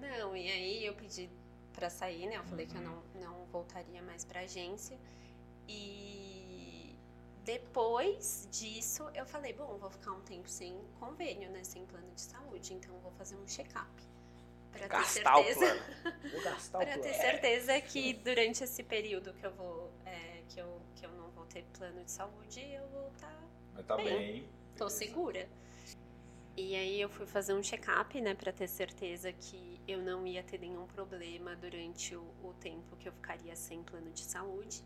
S3: Não, e aí eu pedi pra sair, né? Eu falei que eu
S1: Uhum.
S3: não, não voltaria mais pra agência. E depois disso, eu falei, bom, vou ficar um tempo sem convênio, né? Sem plano de saúde. Então, vou fazer um check-up. Pra ter
S2: Gastar o
S3: certeza.
S2: plano. *laughs* Vou gastar o
S3: Pra
S2: plano.
S3: ter certeza que durante esse período que eu vou. é, que, eu, que eu não vou ter plano de saúde, eu vou estar.
S1: Mas tá
S3: Bem,
S1: bem.
S3: tô
S1: beleza.
S3: segura. E aí eu fui fazer um check-up, né, pra ter certeza que eu não ia ter nenhum problema durante o, o tempo que eu ficaria sem plano de saúde.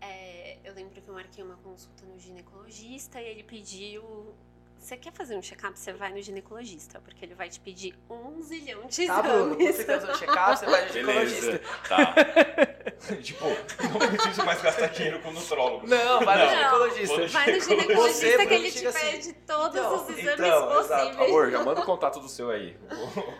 S3: É, eu lembro que eu marquei uma consulta no ginecologista e ele pediu. Você quer fazer um check-up? Você vai no ginecologista, porque ele vai te pedir um zilhão de
S2: Tá, Bruno, quando
S3: exames.
S2: você quer fazer um check-up, você vai no
S1: Beleza,
S2: ginecologista.
S1: tá. *laughs* tipo, não preciso mais gastar dinheiro com nutrólogo.
S2: Não, vai no
S1: Não.
S2: ginecologista.
S1: Vou no
S3: Vai no
S1: Você,
S3: ginecologista
S2: Bruno,
S3: que ele te
S2: assim,
S3: pede todos
S2: então,
S3: os exames
S1: Então, exato.
S3: possíveis.
S1: Amor, já manda o contato do seu aí.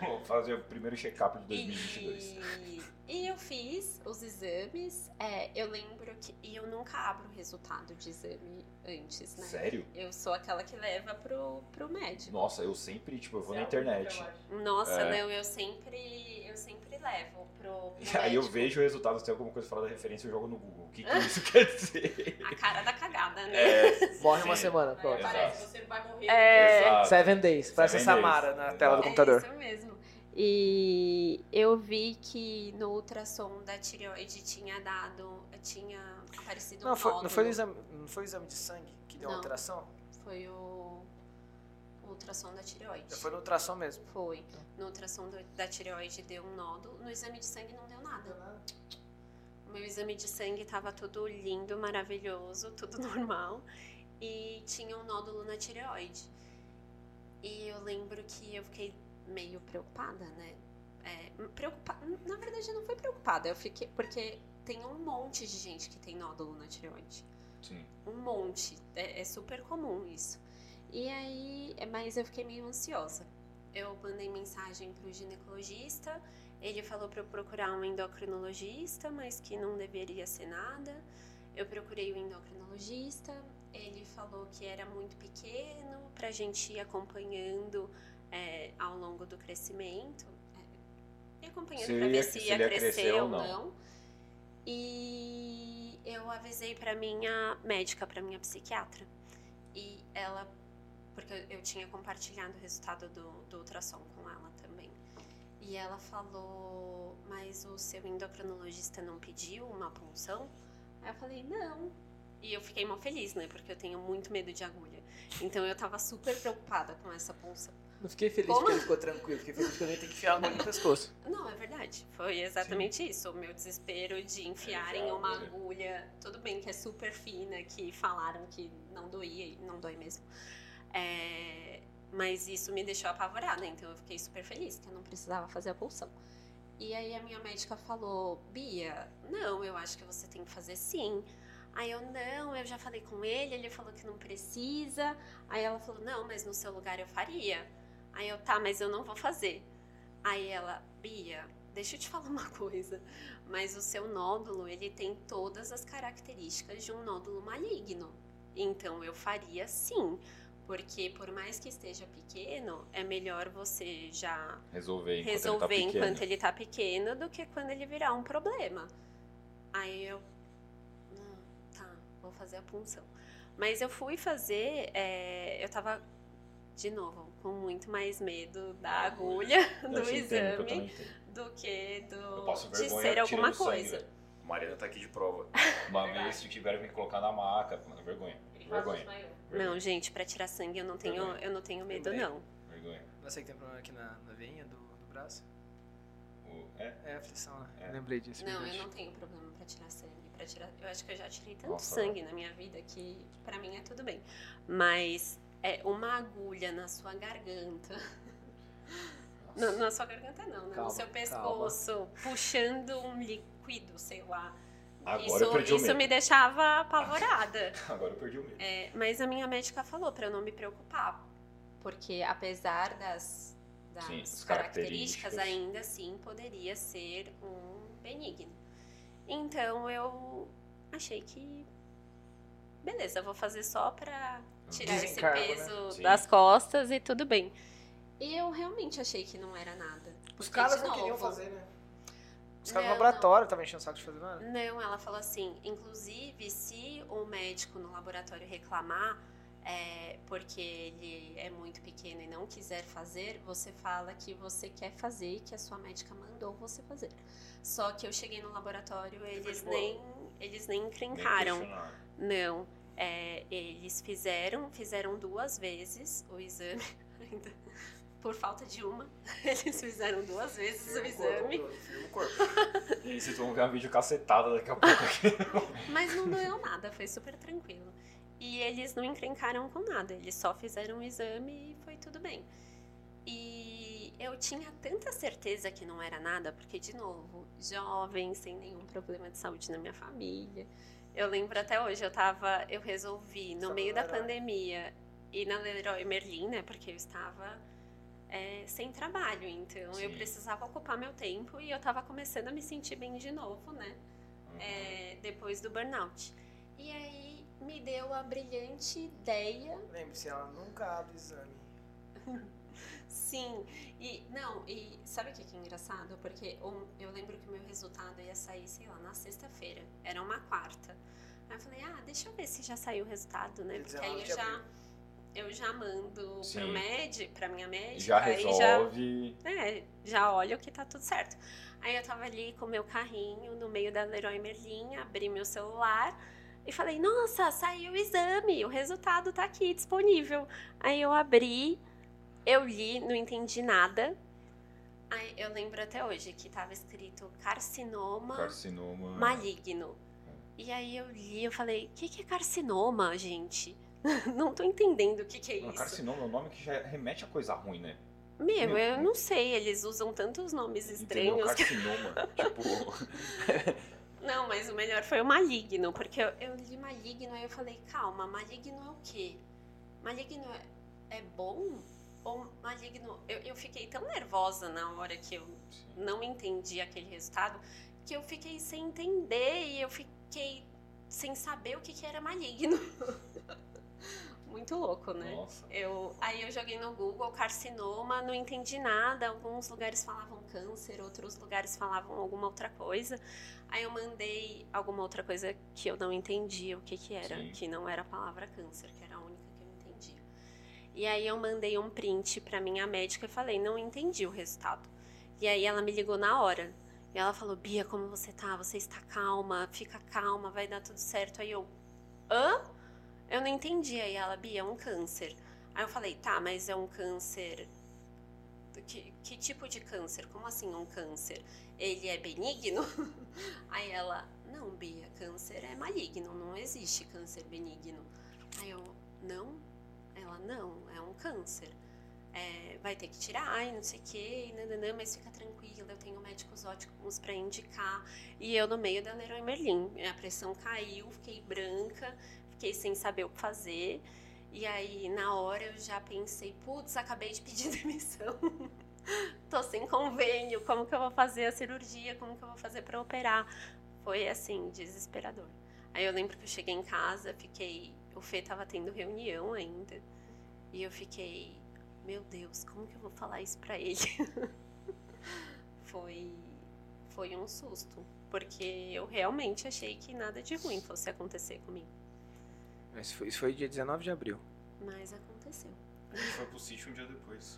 S1: Vou fazer o primeiro check-up de 2022.
S3: E, *laughs* e eu fiz os exames. é, eu lembro que. E eu nunca abro o resultado de exame antes, né?
S1: Sério?
S3: Eu sou aquela que leva pro, pro médico.
S1: Nossa, eu sempre, tipo, eu vou
S4: Você
S1: na
S4: é a
S1: internet.
S3: Nossa,
S1: É.
S3: não, eu sempre. Eu sempre levo pro, pro *laughs*
S1: Aí eu
S3: médico.
S1: vejo o resultado, se tem alguma coisa fora da referência, eu jogo no Google. O que, que *laughs* isso quer dizer?
S3: A cara da cagada, né?
S1: É, *laughs*
S2: Morre uma semana, pronto.
S1: Exato.
S4: Aparece, você vai morrer.
S3: É.
S1: Exato.
S2: Seven days. Parece a
S1: Seven days.
S2: Samara na tela do
S1: Exato.
S2: computador.
S3: É isso mesmo. E eu vi que no ultrassom da tireoide tinha dado. Tinha aparecido um
S2: Não, foi, não,
S3: nódulo.
S2: foi o exame, não foi o exame de sangue que deu
S3: Não.
S2: alteração?
S3: Foi o, o ultrassom da tireoide.
S2: Já foi no ultrassom mesmo.
S3: Foi. No ultrassom do- da tireoide deu um nódulo. No exame de sangue não deu nada. O meu exame de sangue estava tudo lindo, maravilhoso, tudo *laughs* normal. E tinha um nódulo na tireoide. E eu lembro que eu fiquei meio preocupada, né? É, preocupa... Na verdade, eu não fui preocupada. Eu fiquei. Porque tem um monte de gente que tem nódulo na tireoide.
S1: Sim.
S3: Um monte. É, é super comum isso. E aí, é, mas eu fiquei meio ansiosa. Eu mandei mensagem pro ginecologista. Ele falou para eu procurar um endocrinologista, mas que não deveria ser nada. Eu procurei o endocrinologista. Ele falou que era muito pequeno pra gente ir acompanhando é, ao longo do crescimento. É, ir acompanhando
S1: ia-
S3: ver se
S1: se
S3: ia crescer ou
S1: não.
S3: não. E eu avisei pra minha médica, pra minha psiquiatra. E ela, porque eu- eu tinha compartilhado o resultado do, do ultrassom com ela também. E ela falou, mas o seu endocrinologista não pediu uma punção? Aí eu falei, não. E eu fiquei mal feliz, né? Porque eu tenho muito medo de agulha. Então eu tava super preocupada com essa punção.
S2: Não fiquei feliz
S3: Como?
S2: porque ele ficou tranquilo. Fiquei feliz porque eu nem tenho que enfiar a agulha no *laughs* pescoço.
S3: Não, é verdade. Foi exatamente isso. O meu desespero de enfiarem
S1: Exato,
S3: uma
S1: é.
S3: agulha. Tudo bem que é super fina, que falaram que não doía e não dói mesmo. É, Mas isso me deixou apavorada, então eu fiquei super feliz que eu não precisava fazer a pulsão. E aí a minha médica falou: Bia, não, eu acho que você tem que fazer sim. Aí eu, não, eu já falei com ele, ele falou que não precisa. Aí ela falou: não, mas no seu lugar eu faria. Aí eu, tá, mas eu não vou fazer. Aí ela, Bia, deixa eu te falar *laughs* uma coisa. Mas o seu nódulo, ele tem todas as características de um nódulo maligno. Então eu faria sim. Porque por mais que esteja pequeno, é melhor você já
S1: Resolver enquanto
S3: resolver
S1: ele tá
S3: enquanto
S1: pequeno.
S3: ele tá pequeno do que quando ele virar um problema. Aí eu. Tá, vou fazer a punção. Mas eu fui fazer. é, eu tava, de novo, com muito mais medo da agulha, *laughs* do
S1: eu
S3: exame, do que do, de
S1: vergonha
S3: ser alguma
S1: sangue,
S3: coisa.
S1: velho. Mariana tá aqui de prova. Uma *laughs* vez que tiveram que me colocar na maca, mano, vergonha. Vergonha.
S4: eu.
S3: Não,
S1: Vergonha.
S3: gente, pra tirar sangue eu não tenho,
S1: Vergonha.
S3: eu não tenho medo,
S2: Também.
S3: não.
S1: Vergonha.
S2: Você que tem problema aqui na, na veinha do, do braço?
S1: O- É?
S2: É aflição, né?
S1: É.
S2: Lembrei disso.
S3: Não, eu não tenho problema pra tirar sangue. Pra tirar, eu acho que eu já tirei tanto
S1: Nossa.
S3: sangue na minha vida que pra mim é tudo bem. Mas é uma agulha na sua garganta. Na, na sua garganta não, né?
S2: Calma,
S3: no seu pescoço, puxando um líquido, sei lá.
S1: Agora
S3: isso
S1: eu perdi o
S3: isso
S1: medo.
S3: me deixava apavorada. *laughs*
S1: Agora eu perdi o medo.
S3: É, mas a minha médica falou pra eu não me preocupar. Porque apesar das, das
S1: Sim, as
S3: características,
S1: características.
S3: ainda assim poderia ser um benigno. Então eu achei que beleza, eu vou fazer só pra tirar esse
S2: Desencargo, né?
S3: peso
S1: Sim.
S3: das costas e tudo bem. E eu realmente achei que não era nada.
S2: Os caras não queriam fazer, né? Os caras no
S3: Não,
S2: laboratório estavam enchendo o saco de fazer nada.
S3: Não, ela falou assim, inclusive se o médico no laboratório reclamar, é, porque ele é muito pequeno e não quiser fazer, você fala que você quer fazer e que a sua médica mandou você fazer. Só que eu cheguei no laboratório, eles nem, eles nem encrencaram. Não, é, eles fizeram, fizeram duas vezes o exame, *laughs* ainda por falta de uma, *laughs* eles fizeram duas vezes o exame.
S2: Firma o corpo.
S1: E aí vocês vão ver uma vídeo cacetada daqui a pouco aqui. *laughs*
S3: Mas não doeu nada, foi super tranquilo. E eles não encrencaram com nada, eles só fizeram o exame e foi tudo bem. E eu tinha tanta certeza que não era nada, porque, de novo, jovem, sem nenhum problema de saúde na minha família. Eu lembro até hoje, eu tava, eu resolvi, no
S2: Estava
S3: meio da
S2: Leroy.
S3: pandemia, ir na Leroy Merlin, né, porque eu estava é, sem trabalho, então eu
S1: Sim.
S3: precisava ocupar meu tempo e eu tava começando a me sentir bem de novo, né é, depois do burnout. E aí me deu a brilhante ideia,
S2: Lembre-se, ela nunca abre exame. *laughs*
S3: sim, e não, e sabe o que que é engraçado? Porque o- eu lembro que o meu resultado ia sair, sei lá, na sexta-feira, era uma quarta. Aí eu falei, ah, deixa eu ver se já saiu o resultado, né? Porque aí
S2: 19
S3: eu já, eu já mando
S1: Sim.
S3: pro med, pra minha médica,
S1: Já
S3: aí já
S1: resolve.
S3: É, já olho que tá tudo certo. Aí eu tava ali com o meu carrinho no meio da Leroy Merlin, abri meu celular e falei: Nossa, saiu o exame, o resultado tá aqui disponível. Aí eu abri, eu li, não entendi nada. Aí eu lembro até hoje que tava escrito carcinoma
S1: Carcinoma.
S3: maligno. E aí eu li, eu falei: O que, que é carcinoma, gente? *laughs* não tô entendendo o que, que é
S1: Não,
S3: isso.
S1: carcinoma é um nome que já remete a coisa ruim, né?
S3: Meu,
S1: Meu,
S3: eu não sei, eles usam tantos nomes
S1: Entendeu?
S3: estranhos.
S1: Carcinoma. *laughs* tipo. *laughs*
S3: Não, mas o melhor foi o maligno, porque eu, eu li maligno, aí eu falei, calma, maligno é o quê? Maligno é, é bom? Ou maligno. Eu, eu fiquei tão nervosa na hora que eu não entendi aquele resultado, que eu fiquei sem entender e eu fiquei sem saber o que, que era maligno. *laughs* Muito louco, né?
S1: Nossa.
S3: Eu, aí eu joguei no Google carcinoma, não entendi nada. Alguns lugares falavam câncer, outros lugares falavam alguma outra coisa. Aí eu mandei alguma outra coisa que eu não entendia o que que era,
S1: Sim.
S3: que não era a palavra câncer, que era E aí eu mandei um print pra minha médica e falei, não entendi o resultado. E aí ela me ligou na hora. E ela falou, Bia, como você tá? Você está calma, fica calma, vai dar tudo certo. Aí eu, hã? Eu não entendi. Aí ela, Bia, é um câncer. Aí eu falei, tá, mas é um câncer. Que, que tipo de câncer? Como assim um câncer? Ele é benigno? *laughs* Aí ela, não, Bia, câncer é maligno, não existe câncer benigno. Aí eu, não? Ela, não, é um câncer. É, vai ter que tirar, ai, não sei o que, nananã, mas fica tranquila, eu tenho médicos ótimos pra indicar. E eu no meio da Leroy Merlin, a pressão caiu, fiquei branca, fiquei sem saber o que fazer. E aí, na hora, eu já pensei, putz, acabei de pedir *laughs* demissão. Tô sem convênio, como que eu vou fazer a cirurgia? Como que eu vou fazer pra operar? Foi assim, desesperador. Aí eu lembro que eu cheguei em casa, fiquei. O Fê tava tendo reunião ainda. E eu fiquei, meu Deus, como que eu vou falar isso pra ele? *laughs* foi. Foi um susto. Porque eu realmente achei que nada de ruim fosse acontecer comigo.
S2: Isso foi, isso foi dia 19 de abril.
S3: Mas aconteceu.
S1: A gente foi pro sítio um dia depois.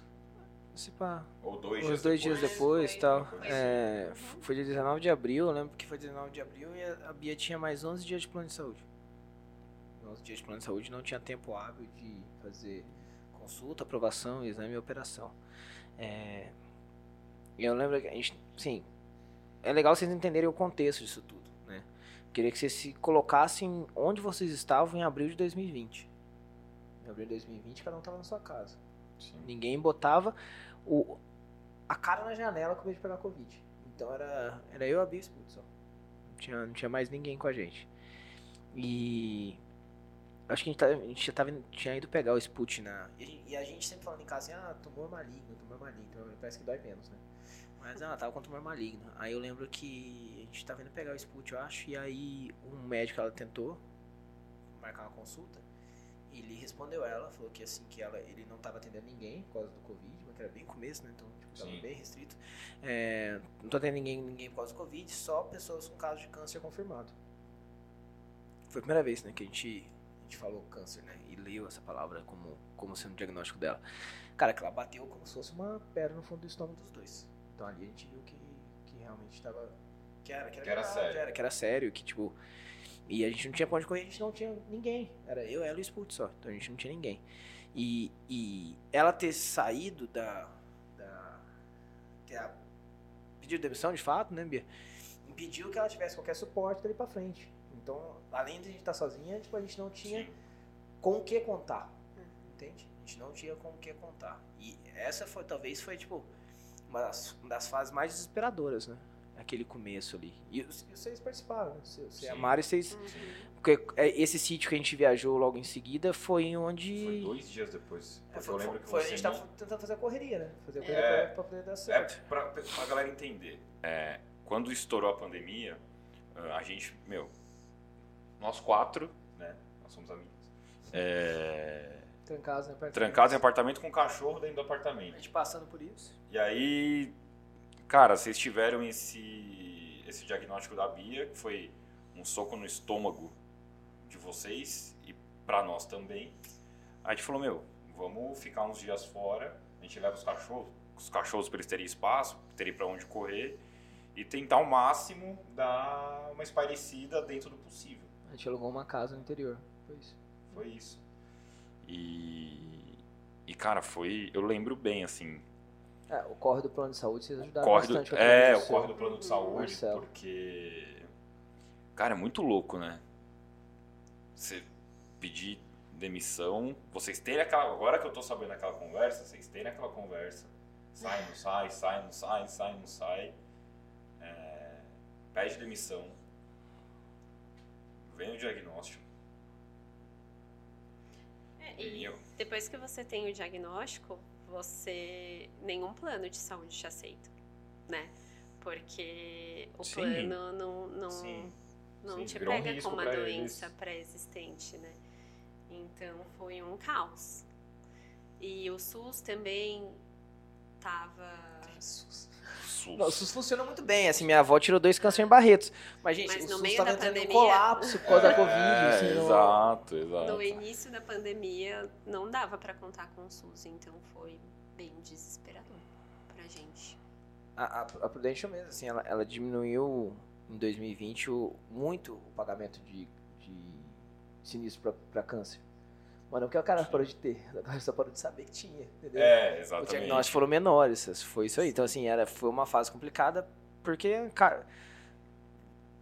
S2: Se pá,
S1: Ou dois
S2: uns
S1: dias
S2: dois
S1: depois.
S2: dias depois
S4: Foi-
S2: tal.
S4: foi-
S2: É, f- foi dia 19 de abril, eu lembro que foi 19 de abril e a a Bia tinha mais 11 dias de plano de saúde. 11 dias de plano de saúde não tinha tempo hábil de fazer consulta, aprovação, exame e operação. É, e eu lembro que a gente, sim, é legal vocês entenderem o contexto disso tudo, né? Queria que vocês se colocassem onde vocês estavam em abril de 2020. Em abril de 2020, cada um estava na sua casa.
S1: Sim.
S2: Ninguém botava o, a cara na janela com medo de pegar Covid. Então era, era eu e a Bia e o só. Não tinha, não tinha mais ninguém com a gente. E. Acho que a gente, tá- a gente já tava, tinha ido pegar o Sput na. E a, gente, e a gente sempre falando em casa assim: ah, tumor maligno, tumor maligno. Tumor- Parece que dói menos, né? Mas ah, tava com tumor maligno. Aí eu lembro que a gente tava indo pegar o Sput, eu acho. E aí um médico ela tentou marcar uma consulta. Ele respondeu ela, falou que assim, que ela, ele não estava atendendo ninguém por causa do Covid, mas que era bem começo, né? Então, tipo, tava
S1: Sim.
S2: bem restrito. É, não tô atendendo ninguém, ninguém por causa do Covid, só pessoas com caso de câncer confirmado. Foi a primeira vez, né, que a gente, gente falou câncer, né? E leu essa palavra como, como sendo o diagnóstico dela. Cara, que ela bateu como se fosse uma pedra no fundo do estômago dos dois. Então ali a gente viu que, que realmente tava. Que era, que era,
S1: Que era
S2: verdade,
S1: sério.
S2: era, que era sério, que tipo. E a gente não tinha pra onde correr, a gente não tinha ninguém. Era eu, ela e o Sput só. Então a gente não tinha ninguém. E, e ela ter saído da. da ter a, pedido demissão de fato, né, Bia? Impediu que ela tivesse qualquer suporte dali pra frente. Então, além de a gente estar sozinha, tipo, a gente não tinha
S1: Sim.
S2: com o que contar. Entende? A gente não tinha com o que contar. E essa foi, talvez, foi, tipo, uma das, uma das fases mais desesperadoras, né? Aquele começo ali. E, e vocês participaram, né? Você, você e a. Mari, vocês.
S3: Uhum.
S2: Porque é, esse sítio que a gente viajou logo em seguida foi onde.
S1: Foi dois dias depois.
S2: É,
S1: Porque
S2: foi-
S1: eu lembro que
S2: foi-
S1: você
S2: a gente
S1: me-
S2: tava tentando fazer a correria, né? Fazer a correria
S1: É.
S2: pra, pra poder dar
S1: É,
S2: certo.
S1: pra, pra galera entender. É, quando estourou a pandemia, a gente, meu, nós quatro, né? Nós somos amigos. É,
S2: Trancados, né? perto-
S1: trancados em apartamento com cachorro dentro do
S2: A
S1: apartamento.
S2: gente passando por isso.
S1: E aí, cara, vocês tiveram esse, esse diagnóstico da Bia, que foi um soco no estômago de vocês e pra nós também. Aí a gente falou, meu, vamos ficar uns dias fora, a gente leva os cachorros, os cachorros para eles terem espaço, terem pra onde correr e tentar ao máximo dar uma espairecida dentro do possível.
S2: A gente alugou uma casa no interior. Foi isso.
S1: Foi isso. E, e cara, foi, eu lembro bem, assim,
S2: É, o corre do plano de saúde vocês ajudaram
S1: corre do,
S2: bastante. com
S1: é, o corre do plano de saúde,
S2: Marcelo.
S1: porque. Cara, é muito louco, né? Você pedir demissão, vocês terem aquela. Agora que eu tô sabendo aquela conversa, vocês terem aquela conversa. Sai, não sai, sai, não sai, sai, não sai. É, pede demissão. Vem o diagnóstico.
S3: É, e
S1: eu-
S3: depois que você tem o diagnóstico, você nenhum plano de saúde te aceita, né? Porque o
S1: Sim.
S3: plano não, não,
S1: Sim.
S3: não
S1: Sim,
S3: te
S1: um
S3: pega
S1: risco
S3: com uma doença pré-existente, né? Então foi um caos. E o SUS também tava.
S1: SUS.
S2: Não, o SUS funciona muito bem. Assim, minha avó tirou dois câncer em Barretos. Mas, gente,
S3: Mas
S2: o
S3: no
S2: SUS
S3: meio
S2: tava
S3: da
S2: entrando em
S3: pandemia-
S2: colapso por causa da Covid.
S1: É,
S2: Assim, no-
S1: exato, exato.
S3: No início da pandemia não dava pra contar com o SUS, então foi bem desesperador pra gente.
S2: A, a, a Prudential mesmo, assim, ela, ela diminuiu em 2020 o- muito o pagamento de, de sinistro pra, pra câncer. Mano, porque o cara parou de ter, o cara só parou de saber que tinha, entendeu?
S1: É, exatamente.
S2: diagnóstico foram menores, foi isso aí. Então, assim, era, foi uma fase complicada, porque, cara,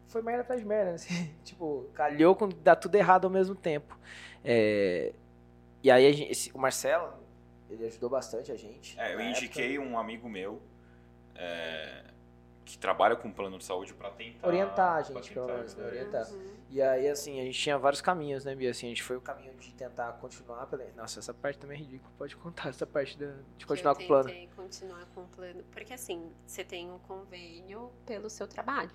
S2: foi merda atrás de merda, assim, *laughs* tipo, calhou com dar tudo errado ao mesmo tempo. É, e aí, gente- esse- o Marcelo, ele ajudou bastante a gente.
S1: É, eu indiquei um amigo meu é, que trabalha com plano de saúde pra tentar
S2: Orientar a gente, pelo menos, né? Orientar.
S3: Uhum.
S2: E aí, assim, a gente tinha vários caminhos, né, Bia? Assim, a gente foi o caminho de tentar continuar pela... Nossa, essa parte também é ridícula. Pode contar essa parte da- de continuar
S3: eu
S2: com o plano.
S3: continuar com o plano. Porque assim, você tem um convênio pelo seu trabalho.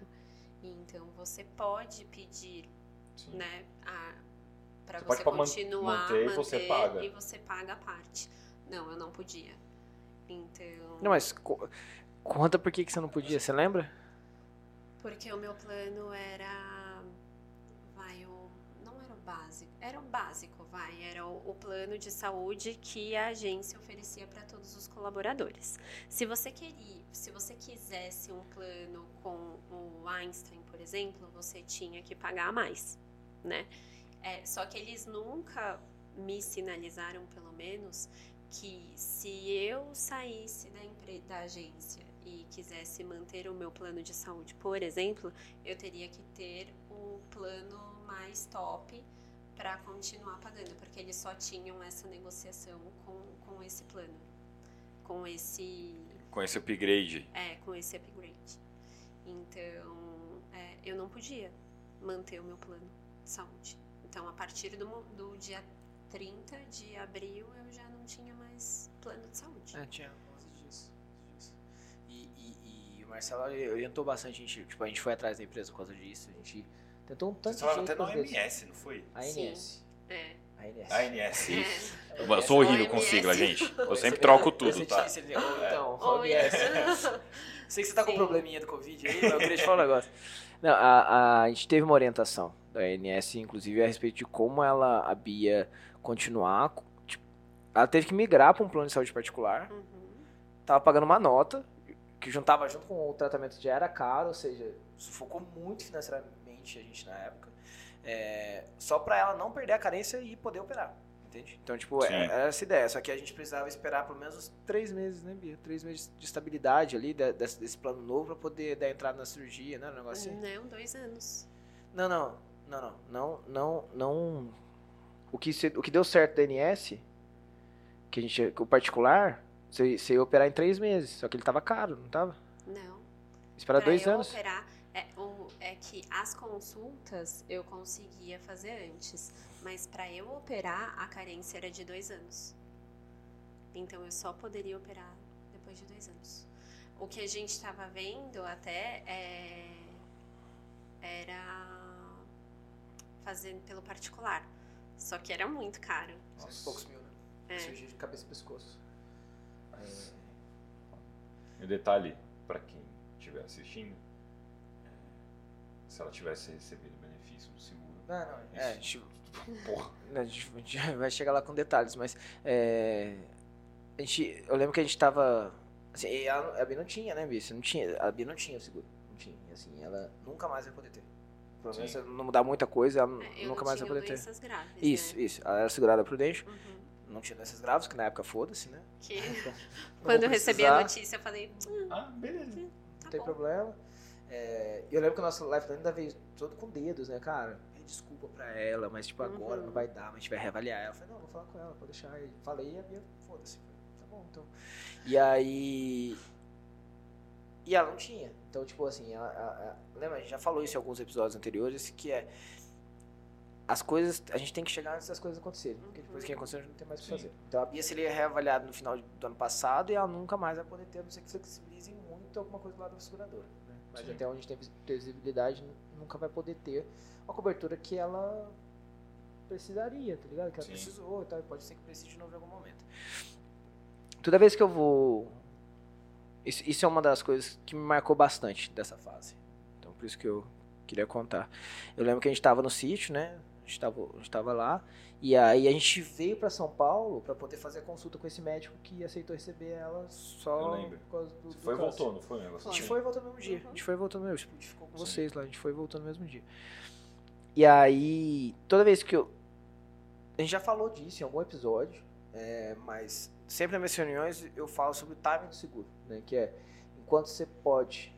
S3: Então você pode pedir,
S1: Sim.
S3: né, a, pra
S1: Você
S3: você, continuar
S1: manter e você paga.
S3: e você paga a parte. Não, eu não podia. Então.
S2: Não, mas conta por que, que você não podia, você lembra?
S3: Porque o meu plano era. Vai, o. Não era o básico. Era o básico, vai. Era o, o plano de saúde que a agência oferecia para todos os colaboradores. Se você queria, se você quisesse um plano com o Einstein, por exemplo, você tinha que pagar mais, né? É, só que eles nunca me sinalizaram, pelo menos, que se eu saísse da, da agência e quisesse manter o meu plano de saúde, por exemplo, eu teria que ter o plano mais top para continuar pagando, porque eles só tinham essa negociação com, com esse plano, com esse
S1: Com esse upgrade.
S3: é, com esse upgrade. Então, é, eu não podia manter o meu plano de saúde. Então, a partir do, do dia 30 de abril, eu já não tinha mais plano de saúde.
S2: É, tinha 11 dias. E, e- e o Marcelo orientou bastante a gente. Tipo, a gente foi atrás da empresa por causa disso. A gente Tentou um tanto
S1: Vocês
S2: de
S1: falaram
S2: jeito
S1: até no. AMS, não foi?
S2: A. ANS.
S3: É.
S2: A ANS.
S1: ANS, isso.
S3: É.
S1: Eu sou horrível
S3: OMS.
S1: com sigla, gente. Eu sempre
S2: você
S1: troco tudo,
S2: você
S1: tá?
S2: então,
S3: Oi.
S2: OMS. *laughs* Sei que você tá com
S3: Sim.
S2: probleminha do Covid aí, mas eu queria te falar um negócio. Não, a, a, gente teve uma orientação da ANS, inclusive, a respeito de como ela, a Bia, continuar. Tipo, ela teve que migrar para um plano de saúde particular.
S3: Uhum.
S2: Tava pagando uma nota, que juntava junto com o tratamento já era caro, ou seja, sufocou muito financeiramente a gente na época. É, só pra ela não perder a carência e poder operar. Entende? Então, tipo,
S1: Sim.
S2: é- era essa ideia. Só que a gente precisava esperar pelo menos uns três meses, né, Bia? Três meses de estabilidade ali, de- desse, desse plano novo, pra poder dar entrada na cirurgia, né? Um negócio assim.
S3: Não, dois anos.
S2: Não, não, não, não, não, não, não. O que, o que deu certo da NS, que a gente, o particular, você, você ia operar em três meses, só que ele tava caro, não tava?
S3: Não.
S2: Esperar
S3: Pra
S2: dois
S3: eu
S2: anos.
S3: operar, é, o, é que as consultas eu conseguia fazer antes. Mas pra eu operar, a carência era de dois anos. Então eu só poderia operar depois de dois anos. O que a gente estava vendo até é, era fazendo pelo particular. Só que era muito caro.
S2: Uns poucos mil, né?
S3: É.
S2: Cirurgia de cabeça e pescoço. É,
S1: E o detalhe, pra quem estiver assistindo, é, se ela tivesse recebido benefício do seguro,
S2: Não, não, é, *laughs* a gente,
S1: porra,
S2: a gente- vai chegar lá com detalhes, mas é, a gente, eu lembro que a gente tava, assim, e a, a Bia não tinha, né, Bia? Você não tinha, a Bia não tinha o seguro, não tinha, assim, ela nunca mais vai poder ter. Pelo menos não mudar muita coisa, ela
S3: É, Eu
S2: nunca mais vai poder ter.
S3: graves.
S2: Isso,
S3: né?
S2: isso. Ela era segurada prudente,
S3: Uhum.
S2: Não tinha doenças graves, que na época foda-se, né?
S3: Que *laughs* *laughs* quando
S2: vou
S3: eu recebi a notícia, eu falei,
S1: ah, beleza.
S3: tá
S2: Não tem
S3: bom.
S2: problema. É, e eu lembro que o nosso live ainda veio todo com dedos, né, cara? Desculpa pra ela, mas tipo, agora
S3: Uhum.
S2: não vai dar, mas a gente vai reavaliar. ela. Eu falei, não, vou falar com ela, pode deixar. E falei, e a Bia, foda-se. Falei, Tá bom, então. E aí. E ela não tinha. Então, tipo assim, ela, ela- ela- lembra, a gente já falou isso em alguns episódios anteriores, que é. As coisas. A gente tem que chegar antes das coisas acontecerem. Porque depois que aconteceu, a gente não tem mais o que fazer. Então a Bia seria reavaliada no final do ano passado e ela nunca mais vai poder ter, a não ser que flexibilize muito alguma coisa do lado da seguradora. né? Mas
S1: Sim.
S2: até onde tem vis- tem visibilidade, nunca vai poder ter uma cobertura que ela precisaria, tá ligado? Que ela
S1: Sim.
S2: precisou e tal. Pode ser que precise de novo em algum momento. Toda vez que eu vou. Isso, isso é uma das coisas que me marcou bastante dessa fase. Então por isso que eu queria contar. Eu lembro que a gente tava no sítio, né? A gente tava, a gente tava lá. E aí a gente veio pra São Paulo pra poder fazer a consulta com esse médico que aceitou receber ela
S1: Eu
S2: só
S1: lembro.
S2: por causa do,
S1: Você
S2: do
S1: foi e voltou, não foi negócio
S2: A gente foi e voltou no mesmo dia.
S3: Uhum.
S2: A gente foi e voltou no mesmo dia. A gente ficou com
S1: Sim.
S2: vocês lá, a gente foi e voltou no mesmo dia. E aí, toda vez que eu. A gente já falou disso em algum episódio, é, mas sempre nas minhas reuniões eu falo sobre o timing do seguro, né? Que é enquanto você pode,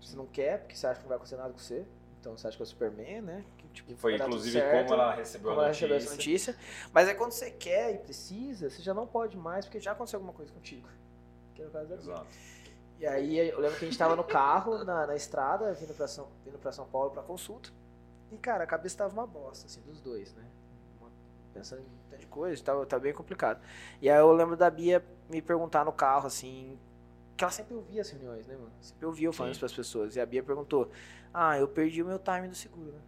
S2: você não quer, porque você acha que não vai acontecer nada com você. Então você acha que é o Superman, né? Tipo,
S1: foi inclusive
S2: certo
S1: como ela recebeu
S2: como
S1: a
S2: ela
S1: notícia.
S2: recebeu essa notícia. Mas é quando você quer e precisa, você já não pode mais, porque já aconteceu alguma coisa contigo. Que é o caso da.
S1: Exato.
S2: E aí eu lembro que a gente tava no carro, na, na estrada, vindo pra, São, vindo pra São Paulo pra consulta. E, cara, a cabeça tava uma bosta, assim, dos dois, né? Pensando em um tanto de coisa, tava bem complicado. E aí eu lembro da Bia me perguntar no carro, assim, que ela sempre ouvia as reuniões, né, mano? Sempre ouvia eu falando isso pras pessoas. E a Bia perguntou, ah, eu perdi o meu time do seguro, né?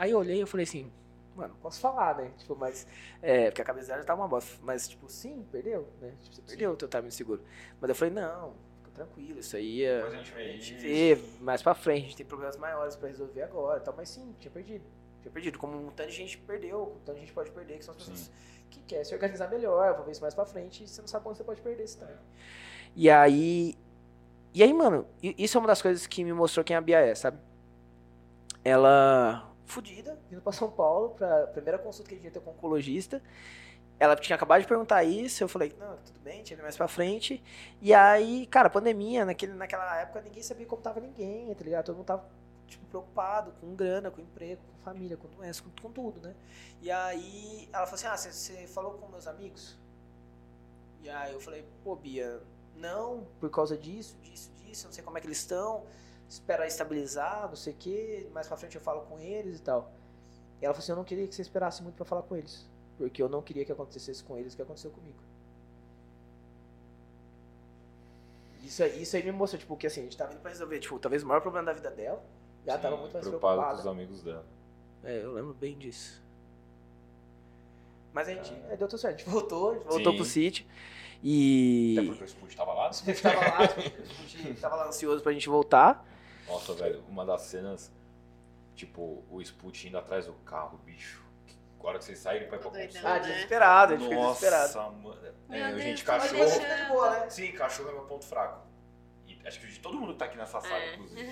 S2: Aí eu olhei e eu falei assim, mano, posso falar, né? Tipo, mas. É, porque a cabeça dela já tá uma bosta. Mas, tipo, sim, perdeu, né? Tipo, você perdeu o teu time de seguro. Mas eu falei, não, fica tranquilo, isso aí é.
S1: Depois a gente vê isso.
S2: vê mais pra frente, a gente tem problemas maiores pra resolver agora tal. Mas sim, tinha perdido. Tinha perdido. Como um tanto de gente perdeu, um tanto de gente pode perder, que são as pessoas
S1: Sim.
S2: que querem se organizar melhor, vou ver isso mais pra frente, e você não sabe quando você pode perder esse time. E aí. E aí, mano, isso é uma das coisas que me mostrou quem a Bia é, sabe? Ela. Fudida, vindo pra São Paulo, pra primeira consulta que a gente ia ter com o oncologista. Ela tinha acabado de perguntar isso, eu falei, não, tudo bem, tinha mais pra frente. E aí, cara, pandemia, naquele, naquela época ninguém sabia como tava ninguém, tá ligado? Todo mundo tava, tipo, preocupado com grana, com emprego, com família, com doença, com, com tudo, né? E aí ela falou assim, ah, você- falou com meus amigos? E aí eu falei, pô, Bia, não, por causa disso, disso, disso, não sei como é que eles estão, espera estabilizar, não sei o que, mais pra frente eu falo com eles e tal. E ela falou assim, eu não queria que você esperasse muito pra falar com eles, porque eu não queria que acontecesse com eles o que aconteceu comigo. Isso, aí- isso aí me mostrou, tipo, que assim, a gente tava indo pra resolver, tipo, talvez o maior problema da vida dela, Já
S1: Sim,
S2: tava muito mais
S1: preocupado com
S2: preocupada.
S1: os amigos dela.
S2: É, eu lembro bem disso. Mas a gente é, deu tudo certo. A gente voltou, a gente voltou
S1: Sim.
S2: pro sítio. E.
S1: Até porque o Sput tava lá. *laughs*
S2: A gente tava lá, a gente tava lá ansioso pra gente voltar.
S1: Nossa, velho, uma das cenas, tipo, o Sput indo atrás do carro, bicho. A hora que vocês saírem pra ir pra consulta.
S2: Ah, desesperado, a gente ficou desesperado.
S1: Nossa, mano.
S3: Meu
S1: É,
S3: Deus,
S1: gente, cachorro.
S3: deixa-
S2: né?
S1: Sim, cachorro é meu ponto fraco. E acho que de todo mundo que tá aqui nessa sala,
S3: É.
S1: inclusive.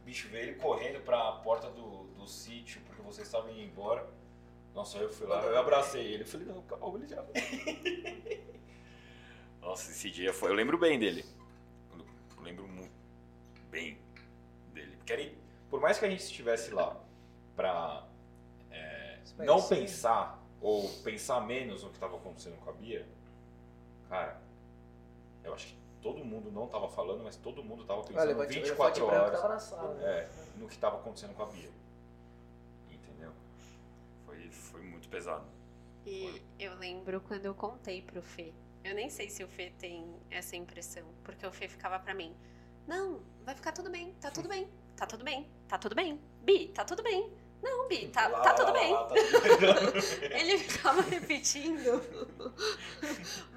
S1: O bicho veio ele correndo pra porta do, do sítio, porque vocês estavam indo embora. Nossa, eu fui lá, eu abracei ele. Eu falei, não, calma, ele já. *laughs* Nossa, esse dia foi. Eu lembro bem dele. Eu lembro muito bem dele. Porque era, por mais que a gente estivesse lá pra é, não
S2: Sim.
S1: pensar ou pensar menos no que estava acontecendo com a Bia, cara, eu acho que todo mundo não tava falando, mas todo mundo tava
S2: Olha,
S1: pensando
S2: levante-
S1: 24
S2: elefante branco
S1: horas
S2: tava na sala. né?
S1: é, no que estava acontecendo com a Bia. Entendeu? Foi, foi muito pesado.
S3: E eu lembro quando eu contei pro Fê. Eu nem sei se o Fê tem essa impressão, porque o Fê ficava pra mim: Não, vai ficar tudo bem, tá tudo bem, tá tudo bem, tá tudo bem. Bi, tá tudo bem. Não, Bi, tá,
S1: Lá,
S3: tá tudo
S1: lá,
S3: bem.
S1: lá, tá tudo bem.
S3: Ele ficava repetindo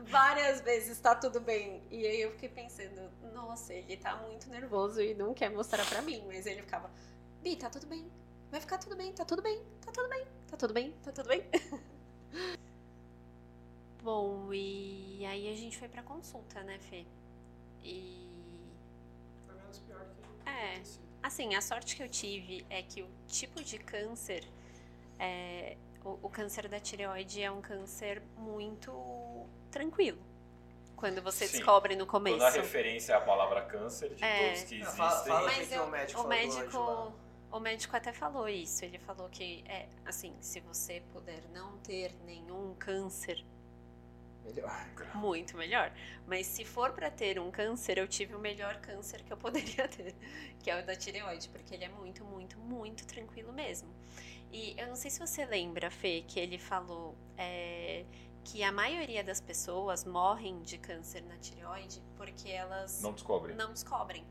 S3: várias vezes, tá tudo bem. E aí eu fiquei pensando, nossa, ele tá muito nervoso e não quer mostrar pra mim. Mas ele ficava, Bi, tá tudo bem. Vai ficar tudo bem, tá tudo bem, tá tudo bem, tá tudo bem, tá tudo bem. Bom, e aí a gente foi pra consulta, né, Fê? E. É, Assim, a sorte que eu tive é que o tipo de câncer, é, o, o câncer da tireoide é um câncer muito tranquilo. Quando você
S1: Sim.
S3: descobre no
S1: Quando
S3: começo.
S1: a referência é a palavra câncer, de
S3: É.
S1: todos que
S2: Ah,
S1: existem.
S2: fala- fala
S3: Mas eu-
S2: o médico
S3: o
S2: falou
S3: médico, o médico até falou isso. Ele falou que é assim, se você puder não ter nenhum câncer,
S2: Melhor.
S3: muito melhor. Mas se for pra ter um câncer, eu tive o melhor câncer que eu poderia *laughs* ter, que é o da tireoide, porque ele é muito, muito, muito tranquilo mesmo. E eu não sei se você lembra, Fê, que ele falou é, que a maioria das pessoas morrem de câncer na tireoide porque elas
S1: Não descobre.
S3: não descobrem.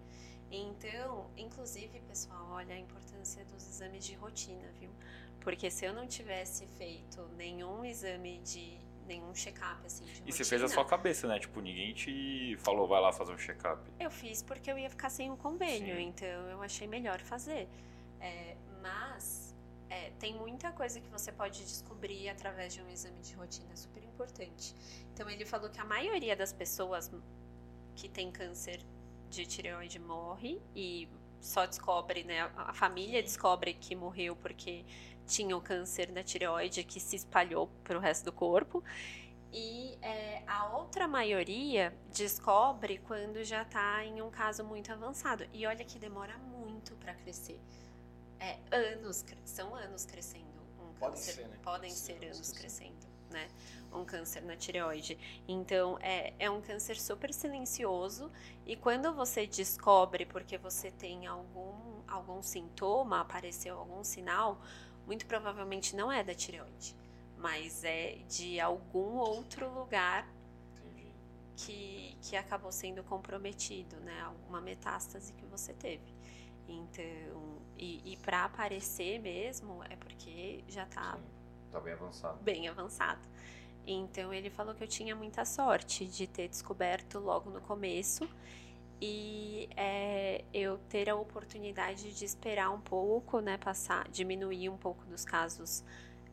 S3: Então, inclusive, pessoal, olha a importância dos exames de rotina, viu? Porque se eu não tivesse feito nenhum exame de nenhum check-up assim de
S1: E
S3: rotina,
S1: você fez a sua cabeça, né? Tipo, ninguém te falou, vai lá fazer um check-up.
S3: eu fiz porque eu ia ficar sem o convênio,
S1: Sim.
S3: então eu achei melhor fazer. É, mas é, tem muita coisa que você pode descobrir através de um exame de rotina, super importante. Então ele falou que a maioria das pessoas que tem câncer de tireoide morre e só descobre, né? A família descobre que morreu porque tinha o câncer da tireoide que se espalhou para o resto do corpo. E é, a outra maioria descobre quando já está em um caso muito avançado. E olha que demora muito para crescer. É anos, são anos crescendo um
S2: Podem
S3: câncer.
S2: ser, né?
S3: Podem ser
S2: anos
S3: anos
S2: crescendo.
S3: crescendo, né? Um câncer na tireoide. Então, é, é um câncer super silencioso. E quando você descobre porque você tem algum, algum sintoma, apareceu algum sinal, muito provavelmente não é da tireoide, mas é de algum outro lugar que, que acabou sendo comprometido, né? Alguma metástase que você teve. Então, e, e para aparecer mesmo é porque já tá
S1: Sim. Tá bem avançado.
S3: bem avançado. Então ele falou que eu tinha muita sorte de ter descoberto logo no começo e é, eu ter a oportunidade de esperar um pouco, né, passar, diminuir um pouco dos casos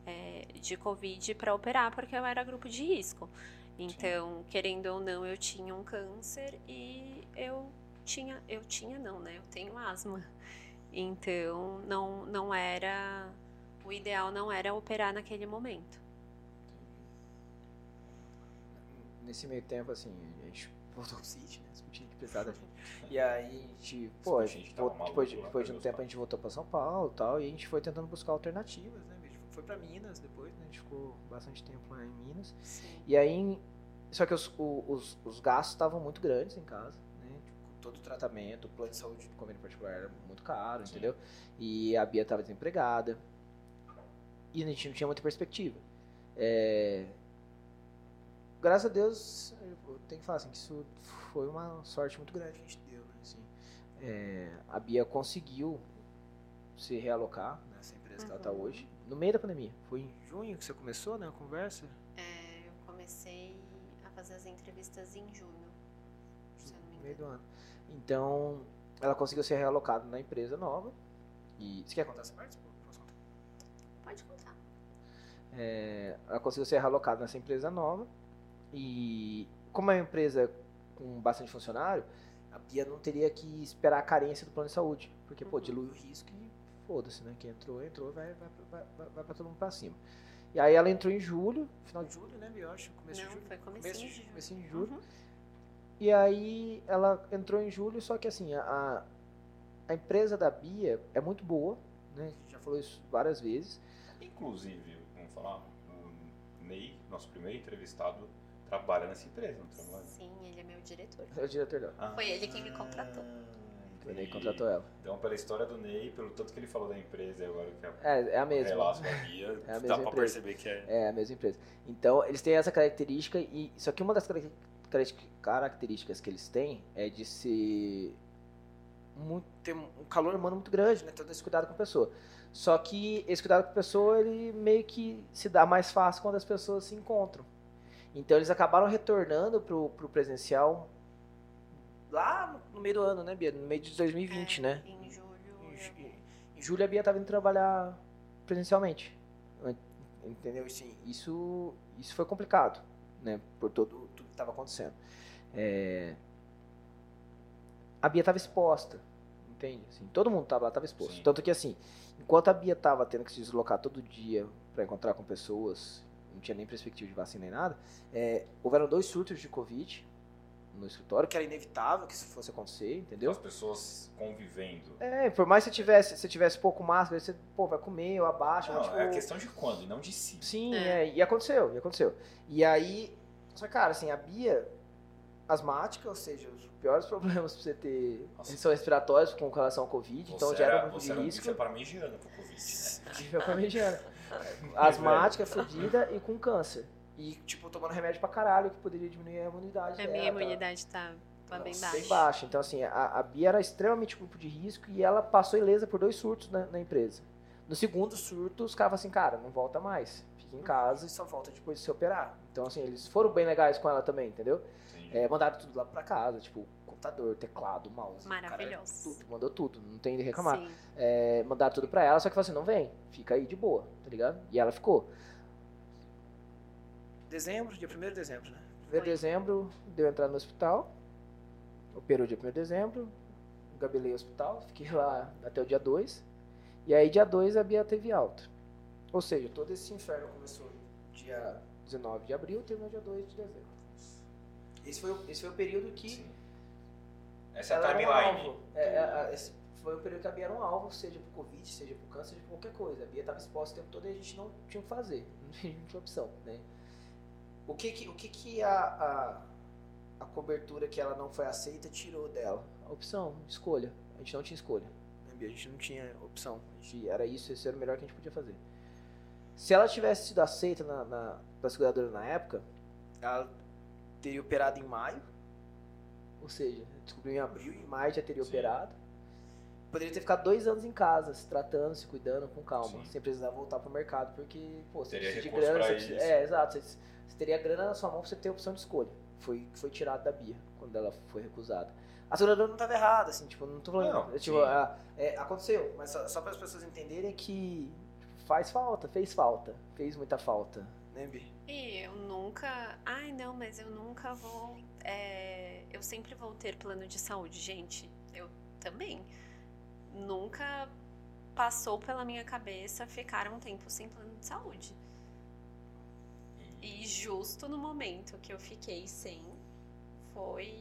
S3: é, de Covid para operar, porque eu era grupo de risco. Então, querendo ou não, eu tinha um câncer e eu tinha, eu tinha não, né? Eu tenho asma. Então, não, não era, o ideal não era operar naquele momento.
S2: Nesse meio tempo, assim, a gente voltou *laughs* pro sítio, né? Discutindo de pesada. E aí a gente, pô, a gente voltou- depois, depois de um tempo a gente voltou pra São Paulo e tal, e a gente foi tentando buscar alternativas, né? A gente foi pra Minas depois, né? A gente ficou bastante tempo lá em Minas.
S3: Sim.
S2: E aí, só que os, o- os, os gastos estavam muito grandes em casa, né? Tipo, todo o tratamento, o plano de saúde do convênio particular era muito caro,
S1: Sim.
S2: entendeu? E a Bia estava desempregada. E a gente não tinha muita perspectiva. É, Graças a Deus, eu tenho que falar assim, que isso foi uma sorte muito grande que a gente deu, né? Assim, é, a Bia conseguiu se realocar nessa empresa que ela está
S3: Uhum.
S2: hoje, no meio da pandemia. Foi em junho que você começou, né, a conversa?
S3: É, eu comecei a fazer as entrevistas em junho, se eu não me
S2: No meio
S3: engano.
S2: do ano. Então, ela conseguiu ser realocada na empresa nova. E você quer contar essa parte? Posso contar?
S3: Pode contar.
S2: É, ela conseguiu ser realocada nessa empresa nova. E como é uma empresa com bastante funcionário, a Bia não teria que esperar a carência do plano de saúde. Porque, pô,
S3: Uhum.
S2: dilui o risco e foda-se, né? Quem entrou, entrou, vai, vai, vai, vai, vai pra todo mundo pra cima. E aí ela entrou em julho, final de julho, né, Bia? Acho, começo
S3: Não,
S2: de julho.
S3: foi
S2: começo
S3: de julho.
S2: comecinho de julho.
S3: Uhum.
S2: E aí ela entrou em julho, só que assim, a, a empresa da Bia é muito boa, né? A gente já falou isso várias vezes.
S1: Inclusive, falar, o Ney, nosso primeiro entrevistado, trabalha nessa empresa, não trabalha?
S3: Sim, ele é meu diretor.
S2: É o diretor dela.
S1: Ah,
S3: Foi ele quem me contratou.
S2: O Ney contratou ela.
S1: Então, pela história do Ney, pelo tanto que ele falou da empresa e agora que a
S2: É, é a mesma.
S1: relação da Bia, *laughs*
S2: É a
S1: dá
S2: mesma
S1: pra
S2: empresa.
S1: perceber que é.
S2: É a mesma empresa. Então, eles têm essa característica e só que uma das caracter- caracter- características que eles têm é de ser muito, ter um calor humano muito grande, né? Todo esse cuidado com a pessoa. Só que esse cuidado com a pessoa, ele meio que se dá mais fácil quando as pessoas se encontram. Então, eles acabaram retornando pro, pro presencial lá no, meio do ano, né, Bia? No meio de 2020,
S3: É,
S2: né?
S3: Em julho.
S2: Em, julho a Bia estava indo trabalhar presencialmente. Entendeu? Assim, isso, isso foi complicado, né? Por todo tudo que estava acontecendo. É, A Bia estava exposta, entende? Assim, todo mundo estava lá, estava exposto.
S1: Sim.
S2: Tanto que assim, enquanto a Bia estava tendo que se deslocar todo dia para encontrar com pessoas, não tinha nem perspectiva de vacina nem nada, é, houveram dois surtos de Covid no escritório, que era inevitável que isso fosse acontecer, entendeu?
S1: As pessoas convivendo.
S2: É, por mais que você tivesse, se tivesse pouco máscara, você, pô, vai comer ou abaixa.
S1: Não,
S2: mas, tipo,
S1: é questão de quando, e não de si.
S2: Sim,
S3: É.
S2: é, e aconteceu, e aconteceu. E aí, só que, cara, assim, a Bia, asmática, ou seja, os piores *laughs* problemas pra você ter
S1: Nossa.
S2: são respiratórios com relação ao Covid, então
S1: Você
S2: gera
S1: era,
S2: muito
S1: você era
S2: risco.
S1: você é parmegiana pro Covid, né? *laughs*
S2: Tive. *laughs* Asmática, fodida e com câncer. E, tipo, tomando remédio pra caralho, que poderia diminuir a imunidade
S3: A
S2: dela.
S3: minha
S2: tá?
S3: imunidade tá, tá bem
S2: Nossa,
S3: baixa.
S2: Bem baixa. Então, assim, a, a Bia era extremamente grupo de risco e ela passou ilesa por dois surtos na, na empresa. No segundo surto, os caras assim, cara, não volta mais. Fica em casa e só volta depois de se operar. Então, assim, eles foram bem legais com ela também, entendeu?
S1: Sim.
S2: É, mandaram tudo lá pra casa, tipo, computador, teclado, mouse. cara,
S3: Maravilhoso.
S2: tudo, mandou tudo, não tem de reclamar. É, mandaram tudo pra ela, só que falou assim, não vem, fica aí de boa, tá ligado? E ela ficou. Dezembro, dia 1 de dezembro, né? 1 de dezembro, deu entrada no hospital, operou dia 1 de dezembro, gabelei o hospital, fiquei lá até o dia 2, e aí dia 2 a Bia teve alta. Ou seja, todo esse inferno começou dia 19 de abril, terminou dia 2 de dezembro. Esse foi, esse foi o período que
S1: Sim. Essa é a
S2: um
S1: timeline.
S2: alvo. É, é, esse foi o período que a Bia era um alvo, seja por Covid, seja por câncer, seja por qualquer coisa. A Bia estava exposta o tempo todo e a gente não tinha o que fazer. *laughs* Não tinha, opção, né? O que que, o que, que a, a, a cobertura que ela não foi aceita tirou dela? A opção, escolha. A gente não tinha escolha. A gente não tinha opção. Gente, era isso, esse era o melhor que a gente podia fazer. Se ela tivesse sido aceita na, na, pela seguradora na época, ela teria operado em maio, ou seja, descobriu em abril, em maio já teria
S1: Sim.
S2: operado. Poderia ter ficado dois anos em casa, se tratando, se cuidando com calma,
S1: Sim.
S2: sem precisar voltar pro mercado, porque, pô, você
S1: Teria
S2: precisa de grana, você precisa. É, exato, você, você teria grana na sua mão pra você ter opção de escolha. Foi foi tirado da Bia, quando ela foi recusada. A seguradora não estava errada, assim, tipo, não tô falando.
S1: Não,
S2: é, tipo,
S1: sim.
S2: a- é, aconteceu, mas só, só para as pessoas entenderem que faz falta, fez falta, fez muita falta, né, Bia?
S3: E eu nunca. Ai, não, mas eu nunca vou. é, Eu sempre vou ter plano de saúde, gente. Eu também. Nunca passou pela minha cabeça ficar um tempo sem plano de saúde. E justo no momento que eu fiquei sem, foi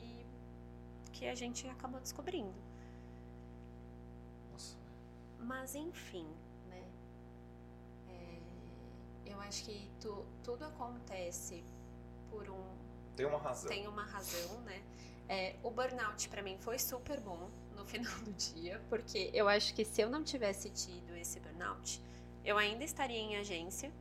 S3: que a gente acabou descobrindo.
S1: Nossa.
S3: Mas enfim, eu acho que tu- tudo acontece por um
S1: Tem uma razão.
S3: tem uma razão, né? É, o burnout pra mim foi super bom no *laughs* final do dia, porque eu acho que se eu não tivesse tido esse burnout, eu ainda estaria em agência,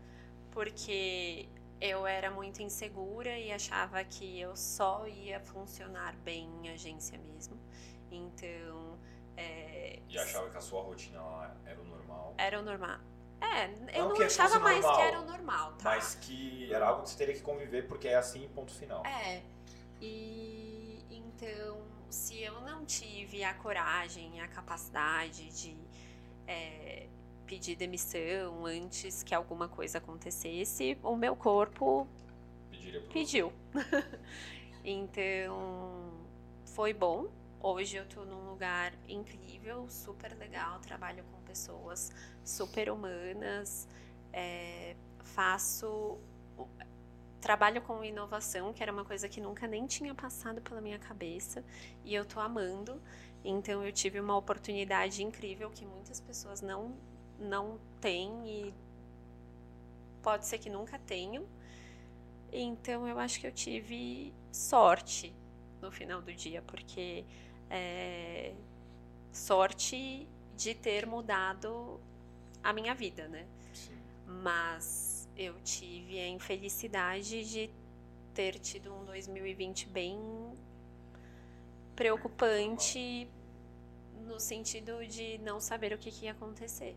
S3: porque eu era muito insegura e achava que eu só ia funcionar bem em agência mesmo. Então. É,
S1: E achava que a sua rotina lá era o normal.
S3: era o normal. É, eu
S5: Não
S3: não,
S5: que
S3: achava mais
S5: normal,
S3: que era o normal, tá?
S5: Mas que era algo que você teria que conviver porque é assim, ponto final.
S3: É. E então, se eu não tive a coragem, a capacidade de é, pedir demissão antes que alguma coisa acontecesse, o meu corpo pediu. *laughs* então, foi bom. Hoje eu tô num lugar incrível, super legal, trabalho com pessoas super humanas, é, faço. Trabalho com inovação, que era uma coisa que nunca nem tinha passado pela minha cabeça, e eu tô amando. Então eu tive uma oportunidade incrível que muitas pessoas não, não têm e pode ser que nunca tenham. Então eu acho que eu tive sorte no final do dia, porque é, sorte de ter mudado a minha vida, né?
S1: Sim.
S3: Mas eu tive a infelicidade de ter tido um 2020 bem preocupante no sentido de não saber o que, que ia acontecer.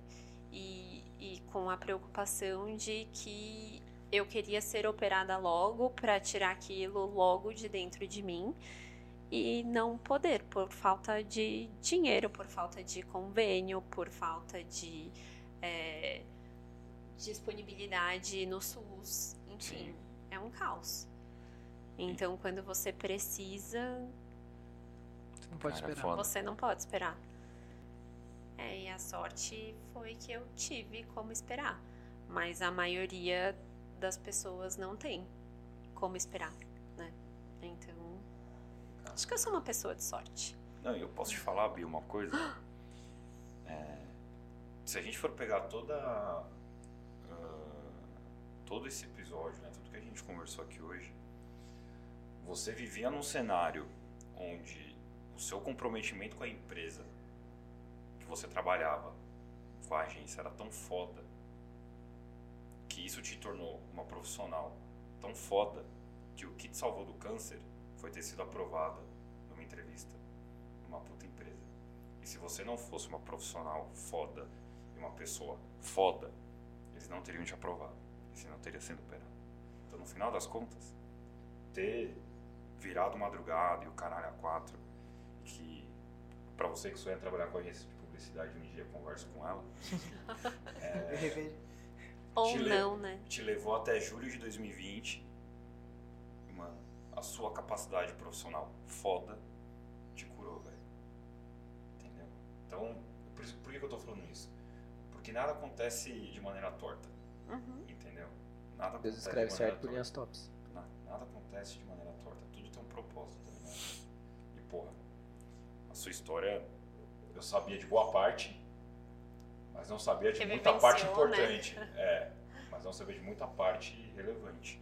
S3: E, e com a preocupação de que eu queria ser operada logo para tirar aquilo logo de dentro de mim e não poder por falta de dinheiro, por falta de convênio, por falta de é, disponibilidade no SUS, enfim,
S1: Sim.
S3: é um caos. Então, quando você precisa,
S2: Você não pode
S1: Cara,
S2: esperar.
S1: foda.
S3: você não pode esperar. É, e a sorte foi que eu tive como esperar. Mas a maioria das pessoas não tem como esperar, acho que eu sou uma pessoa de sorte.
S1: Não, eu posso te falar, Bia, uma coisa. *gasps* É, se a gente for pegar toda. ah, todo esse episódio, né, tudo que a gente conversou aqui hoje, você vivia num cenário onde o seu comprometimento com a empresa que você trabalhava, com a agência, era tão foda que isso te tornou uma profissional tão foda que o que te salvou do câncer foi ter sido aprovada entrevista numa puta empresa. E se você não fosse uma profissional foda e uma pessoa foda, eles não teriam te aprovado. E você não teria sido operado. Então, no final das contas, ter virado madrugada e o caralho a quatro, que pra você que sonha trabalhar com agência de publicidade um dia, converso com ela, *laughs*
S2: revejo.
S3: Ou não, né?
S1: te levou até julho de 2020. Mano, a sua capacidade profissional foda Então, por, por que eu tô falando isso? Porque nada acontece de maneira torta,
S3: Uhum.
S1: entendeu? Nada
S2: Deus escreve
S1: de
S2: certo por linhas tops.
S1: Na- Nada acontece de maneira torta. Tudo tem um propósito, tá ligado? E, porra, a sua história eu sabia de boa parte, mas não sabia de
S3: Que
S1: muita parte
S3: né?
S1: importante. É, mas não sabia de muita parte relevante.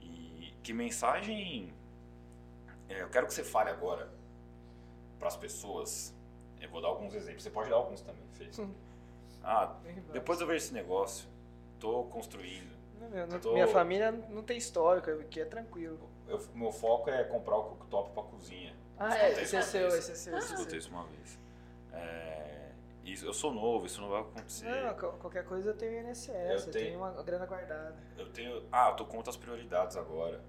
S1: E que mensagem. é, eu quero que você fale agora para as pessoas. Eu vou dar alguns exemplos. Você pode dar alguns também, Fê.
S2: Sim.
S1: Ah, depois eu vejo esse negócio. Tô construindo.
S2: Não, meu, não-
S1: Tô-
S2: Minha família não tem histórico, aqui é tranquilo.
S1: Eu, meu foco é comprar o cooktop pra cozinha.
S2: Ah,
S1: Escutei
S2: é, esse é seu, esse é seu,
S1: Eu
S2: esse é
S1: escutei
S2: seu.
S1: isso uma vez. É, isso, eu sou novo, isso não vai acontecer.
S2: Não, qual- qualquer coisa eu tenho INSS, eu,
S1: Eu
S2: tenho...
S1: tenho-
S2: uma grana guardada.
S1: Eu tenho. Ah, eu tô com outras prioridades agora.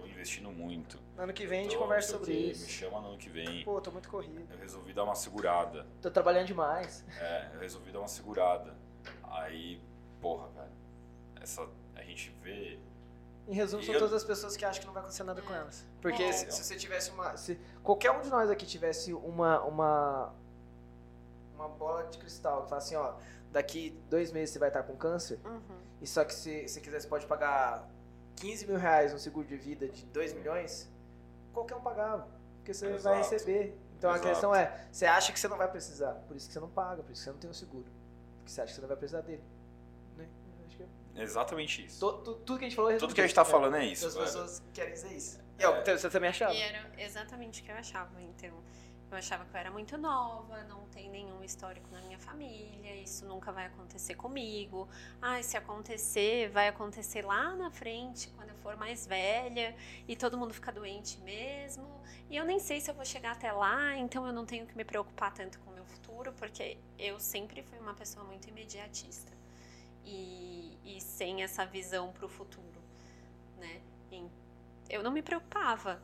S1: Tô investindo muito.
S2: Ano que vem a gente conversa sobre isso.
S1: Me chama no ano que vem.
S2: Pô, tô muito corrido.
S1: Eu resolvi dar uma segurada.
S2: Tô trabalhando demais.
S1: É, eu resolvi dar uma segurada. Aí, porra, velho. Essa. A gente vê.
S2: Em resumo,
S1: E
S2: são
S1: eu-
S2: todas as pessoas que acham que não vai acontecer nada com elas. Porque se, se você tivesse uma. Se qualquer um de nós aqui tivesse uma. Uma, uma bola de cristal que fala assim, ó, daqui dois meses você vai estar com câncer,
S3: Uhum.
S2: e só que se você quiser, você pode pagar 15 mil reais no seguro de vida de 2 milhões, qualquer um pagava. Porque você vai
S1: Exato.
S2: receber. Então
S1: Exato.
S2: a questão é, você acha que você não vai precisar, por isso que você não paga, por isso que você não tem o seguro. Porque você acha que você não vai precisar dele. Né? Eu acho que é-
S1: Exatamente isso.
S2: to- tu- tudo que a gente falou
S1: Tudo que a gente tá falando é isso,
S2: As pessoas querem dizer isso. É o que você também achava?
S3: E era exatamente o que eu achava. Então, eu achava que eu era muito nova, não tem nenhum histórico na minha família, isso nunca vai acontecer comigo. Ah, se acontecer, vai acontecer lá na frente, quando eu for mais velha, e todo mundo fica doente mesmo. E eu nem sei se eu vou chegar até lá, então eu não tenho que me preocupar tanto com o meu futuro, porque eu sempre fui uma pessoa muito imediatista. E, e sem essa visão para o futuro, né? Eu não me preocupava.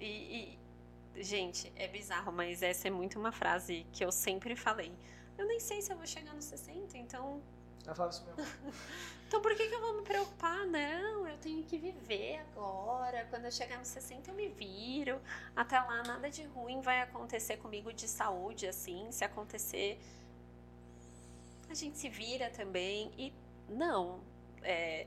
S3: E, e, gente, é bizarro, mas essa é muito uma frase que eu sempre falei. Eu nem sei se eu vou chegar nos 60, então.
S2: Eu falava isso mesmo. *laughs*
S3: Então por que, que eu vou me preocupar? Não, eu tenho que viver agora. Quando eu chegar nos 60, eu me viro. Até lá, nada de ruim vai acontecer comigo de saúde, assim. Se acontecer, a gente se vira também. E não. É,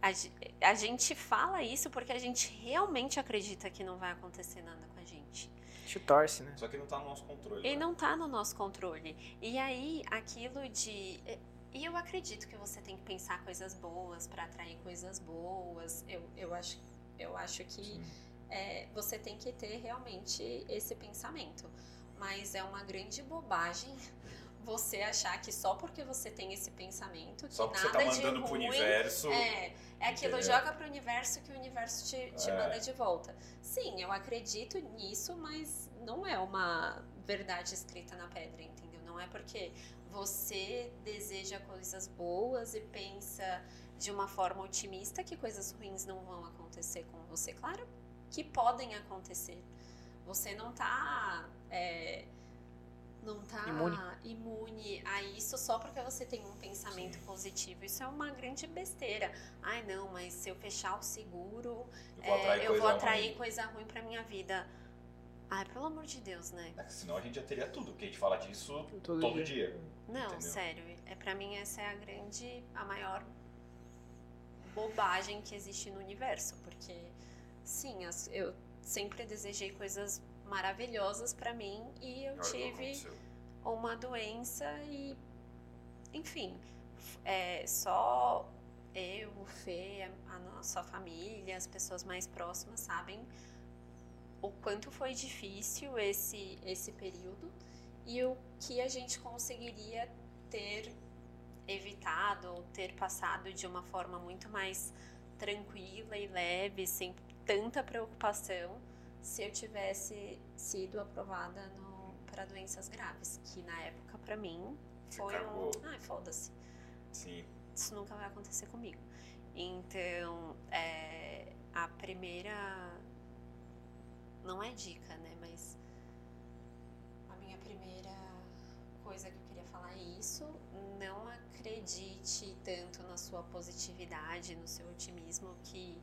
S3: a, a gente fala isso porque a gente realmente acredita que não vai acontecer nada com gente.
S2: Gente torce, né?
S1: Só que não tá no nosso controle.
S3: E
S1: né?
S3: não tá no nosso controle. E aí, aquilo de. E eu acredito que você tem que pensar coisas boas para atrair coisas boas. Eu, eu, acho, eu acho que é, você tem que ter realmente esse pensamento. Mas é uma grande bobagem *laughs* você achar que só porque você tem esse pensamento, que
S1: Só porque você
S3: nada
S1: tá
S3: de
S1: mandando pro
S3: ruim
S1: universo.
S3: é, é aquilo,
S1: Entendeu?
S3: joga pro universo que o universo te, te
S1: É.
S3: manda de volta. Sim, eu acredito nisso, mas não é uma verdade escrita na pedra, entendeu? Não é porque você deseja coisas boas e pensa de uma forma otimista que coisas ruins não vão acontecer com você. Claro que podem acontecer. Você não tá. é, não tá
S2: Imune.
S3: imune a isso só porque você tem um pensamento positivo. Isso é uma grande besteira. Ai, não, mas se eu fechar o seguro,
S1: Eu vou atrair
S3: é, eu vou
S1: coisa
S3: atrair
S1: ruim.
S3: coisa ruim pra minha vida. Ai, pelo amor de Deus, né?
S1: É que Senão a gente já teria tudo, porque a gente fala disso
S2: Todo
S1: todo,
S2: dia.
S1: dia.
S3: Não,
S1: Entendeu?
S3: sério. É para mim essa é a grande, a maior bobagem que existe no universo, porque sim, as- eu sempre desejei coisas maravilhosas pra mim e eu
S6: Olha
S3: tive uma doença e enfim, é, só eu, o Fê, a, a nossa família, as pessoas mais próximas sabem o quanto foi difícil esse esse período e o que a gente conseguiria ter evitado ou ter passado de uma forma muito mais tranquila e leve, sem tanta preocupação, se eu tivesse sido aprovada para doenças graves, que na época para mim foi
S6: cagou.
S3: um, ai, foda-se
S1: Sim.
S3: isso nunca vai acontecer comigo. Então, é, a primeira. Não é dica, né? Mas. A minha primeira coisa que eu queria falar é isso. Não acredite tanto na sua positividade, no seu otimismo, que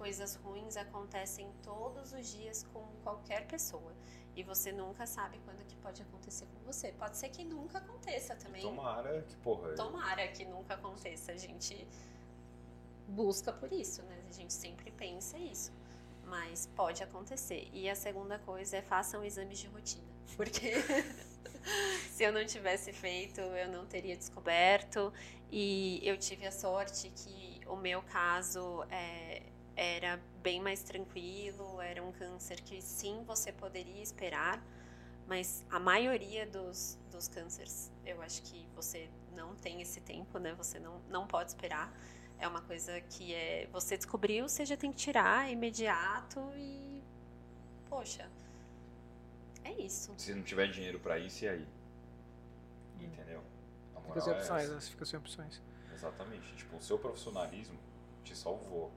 S3: coisas ruins acontecem todos os dias com qualquer pessoa. E você nunca sabe quando que pode acontecer com você. Pode ser que nunca aconteça também.
S1: Tomara que, porra.
S3: Tomara que nunca aconteça. A gente busca por isso, né? A gente sempre pensa isso. Mas pode acontecer. E a segunda coisa é façam exames de rotina. Porque *laughs* se eu não tivesse feito, eu não teria descoberto. E eu tive a sorte que o meu caso é, era bem mais tranquilo, era um câncer que sim você poderia esperar, mas a maioria dos, dos cânceres, eu acho que você não tem esse tempo, né? Você não, não pode esperar. É uma coisa que é. Você descobriu, você já tem que tirar imediato e. Poxa. É isso.
S1: Se não tiver dinheiro pra isso, e aí? Entendeu? A
S2: Fica sem
S1: é
S2: opções, né? Você fica sem opções.
S1: Exatamente. Tipo, o seu profissionalismo te salvou.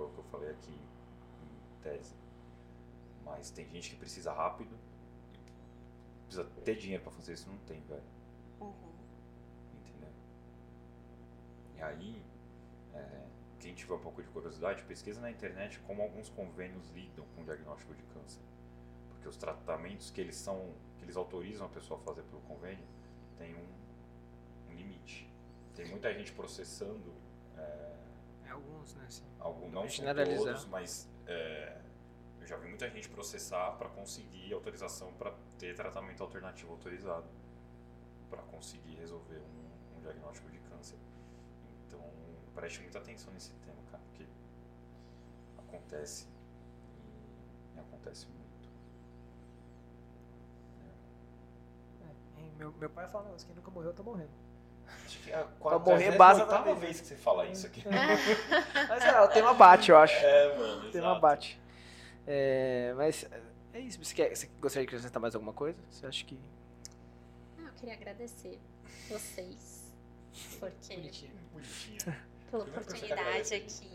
S1: Que Foi o que eu falei aqui em tese. Mas tem gente que precisa rápido. Precisa ter dinheiro pra fazer isso, não tem, velho.
S3: Uhum.
S1: Entendeu? E aí, é, quem tiver um pouco de curiosidade, pesquisa na internet como alguns convênios lidam com o diagnóstico de câncer. Porque os tratamentos que eles são, que eles autorizam a pessoa a fazer pelo convênio, tem um, um limite. Tem muita gente processando, É
S2: alguns, né? Assim.
S1: algum, não todos, mas é, eu já vi muita gente processar para conseguir autorização para ter tratamento alternativo autorizado, para conseguir resolver um, um diagnóstico de câncer. Então, preste muita atenção nesse tema, cara, porque acontece Acontece muito.
S2: É, meu, meu pai fala, "Não, quem nunca morreu tá morrendo.
S1: Acho que é a
S2: morrer,
S1: quarta,
S2: basta
S1: oitava
S2: também.
S1: vez que você fala isso aqui. *laughs*
S2: Mas é, o tema bate, eu acho.
S1: É, mano.
S2: O tema
S1: exato.
S2: bate. É, mas é isso. Você, quer, você gostaria de acrescentar mais alguma coisa? Você acha que.
S3: Ah, eu queria agradecer vocês. Porque.
S1: Bonitinha.
S3: pela
S1: você
S3: oportunidade aqui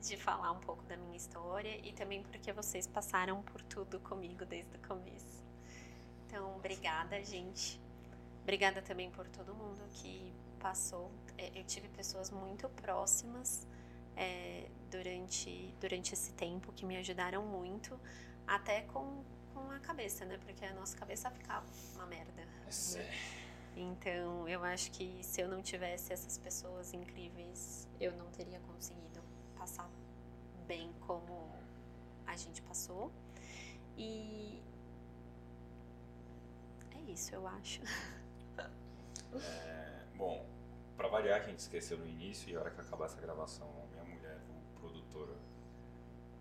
S3: de falar um pouco da minha história e também porque vocês passaram por tudo comigo desde o começo. Então, obrigada, gente. Obrigada também por todo mundo que passou. É, Eu tive pessoas muito próximas é, durante, durante esse tempo que me ajudaram muito, até com, com a cabeça, né? Porque a nossa cabeça ficava uma merda.
S1: É sério.
S3: Então, eu acho que se eu não tivesse essas pessoas incríveis, eu não teria conseguido passar bem como a gente passou. E é isso, eu acho. *laughs*
S1: É, bom, pra variar, a gente esqueceu no início e a hora que acabar essa gravação, minha mulher, o produtora,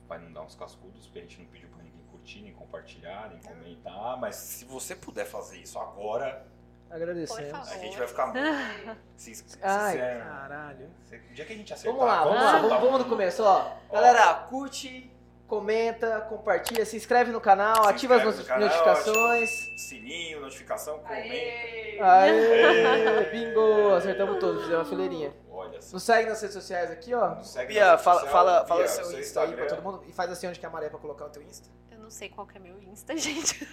S1: vai não dar uns cascudos, porque a gente não pediu pra ninguém curtir, nem compartilhar, nem comentar, mas se você puder fazer isso agora,
S2: Agradecemos.
S1: A gente vai ficar muito. *laughs* Se, se,
S2: Ai, caralho.
S1: se- o dia que a gente acertar,
S2: Vamos lá, vamos lá, vamos,
S1: um-
S2: vamos no começo, ó. Galera, curte, comenta, compartilha, se inscreve no canal,
S1: Se
S2: ativa as
S1: no canal,
S2: notificações.
S1: Sininho, notificação, comenta.
S4: Aê!
S2: Aê, bingo! Acertamos todos, fizemos uma fileirinha.
S1: Olha só.
S2: Nos segue nas redes sociais aqui, ó.
S1: Nos segue
S2: Bia,
S1: rede
S2: fala,
S1: social.
S2: fala, fala o
S1: Bia,
S2: seu
S1: seu
S2: Insta aí pra todo mundo e faz assim onde que é a maré pra colocar o teu Insta.
S3: Eu não sei qual que é meu Insta, *laughs* gente.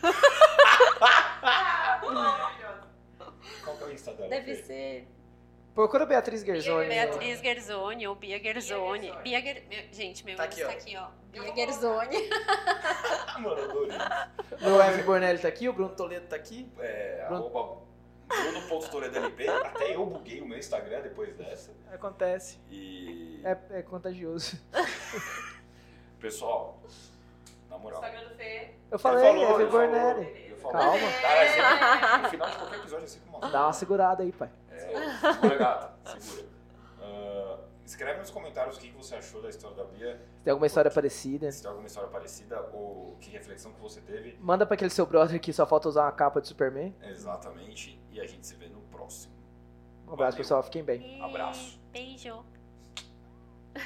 S4: Ah.
S1: Qual que é o Insta dela?
S3: Deve ser
S2: Procura Beatriz Gerzoni.
S3: Beatriz Gerzoni ou Bia Gerzoni. Bia Ger... meu- Gente, meu
S2: Tá aqui,
S3: aqui, ó. Bia Gerzoni. *laughs*
S1: Mano, adorei.
S2: Meu Evan Bornelli tá aqui, o Bruno Toledo tá aqui.
S1: É,
S2: Bruno-
S1: arroba Bruno.toledolp. Até eu buguei o meu Instagram depois dessa.
S2: Acontece.
S1: E.
S2: É, é contagioso. *laughs*
S1: Pessoal, na moral.
S4: Instagram do Fê.
S2: Eu falei,
S1: falou,
S2: Evan. Bornelli.
S1: Eu falo,
S2: Calma.
S1: Cara, sempre- no final de qualquer episódio eu sempre mostro.
S2: Dá uma segurada aí, pai.
S1: É, segura, gata, segura. Ah, escreve nos comentários o que que você achou da história da Bia.
S2: Se tem alguma história parecida.
S1: Se tem alguma história parecida ou que reflexão que você teve.
S2: Manda pra aquele seu brother que só falta usar uma capa de Superman.
S1: Exatamente. E a gente se vê no próximo.
S2: Um abraço,
S1: Valeu.
S2: pessoal. Fiquem bem.
S1: Abraço.
S3: Beijo.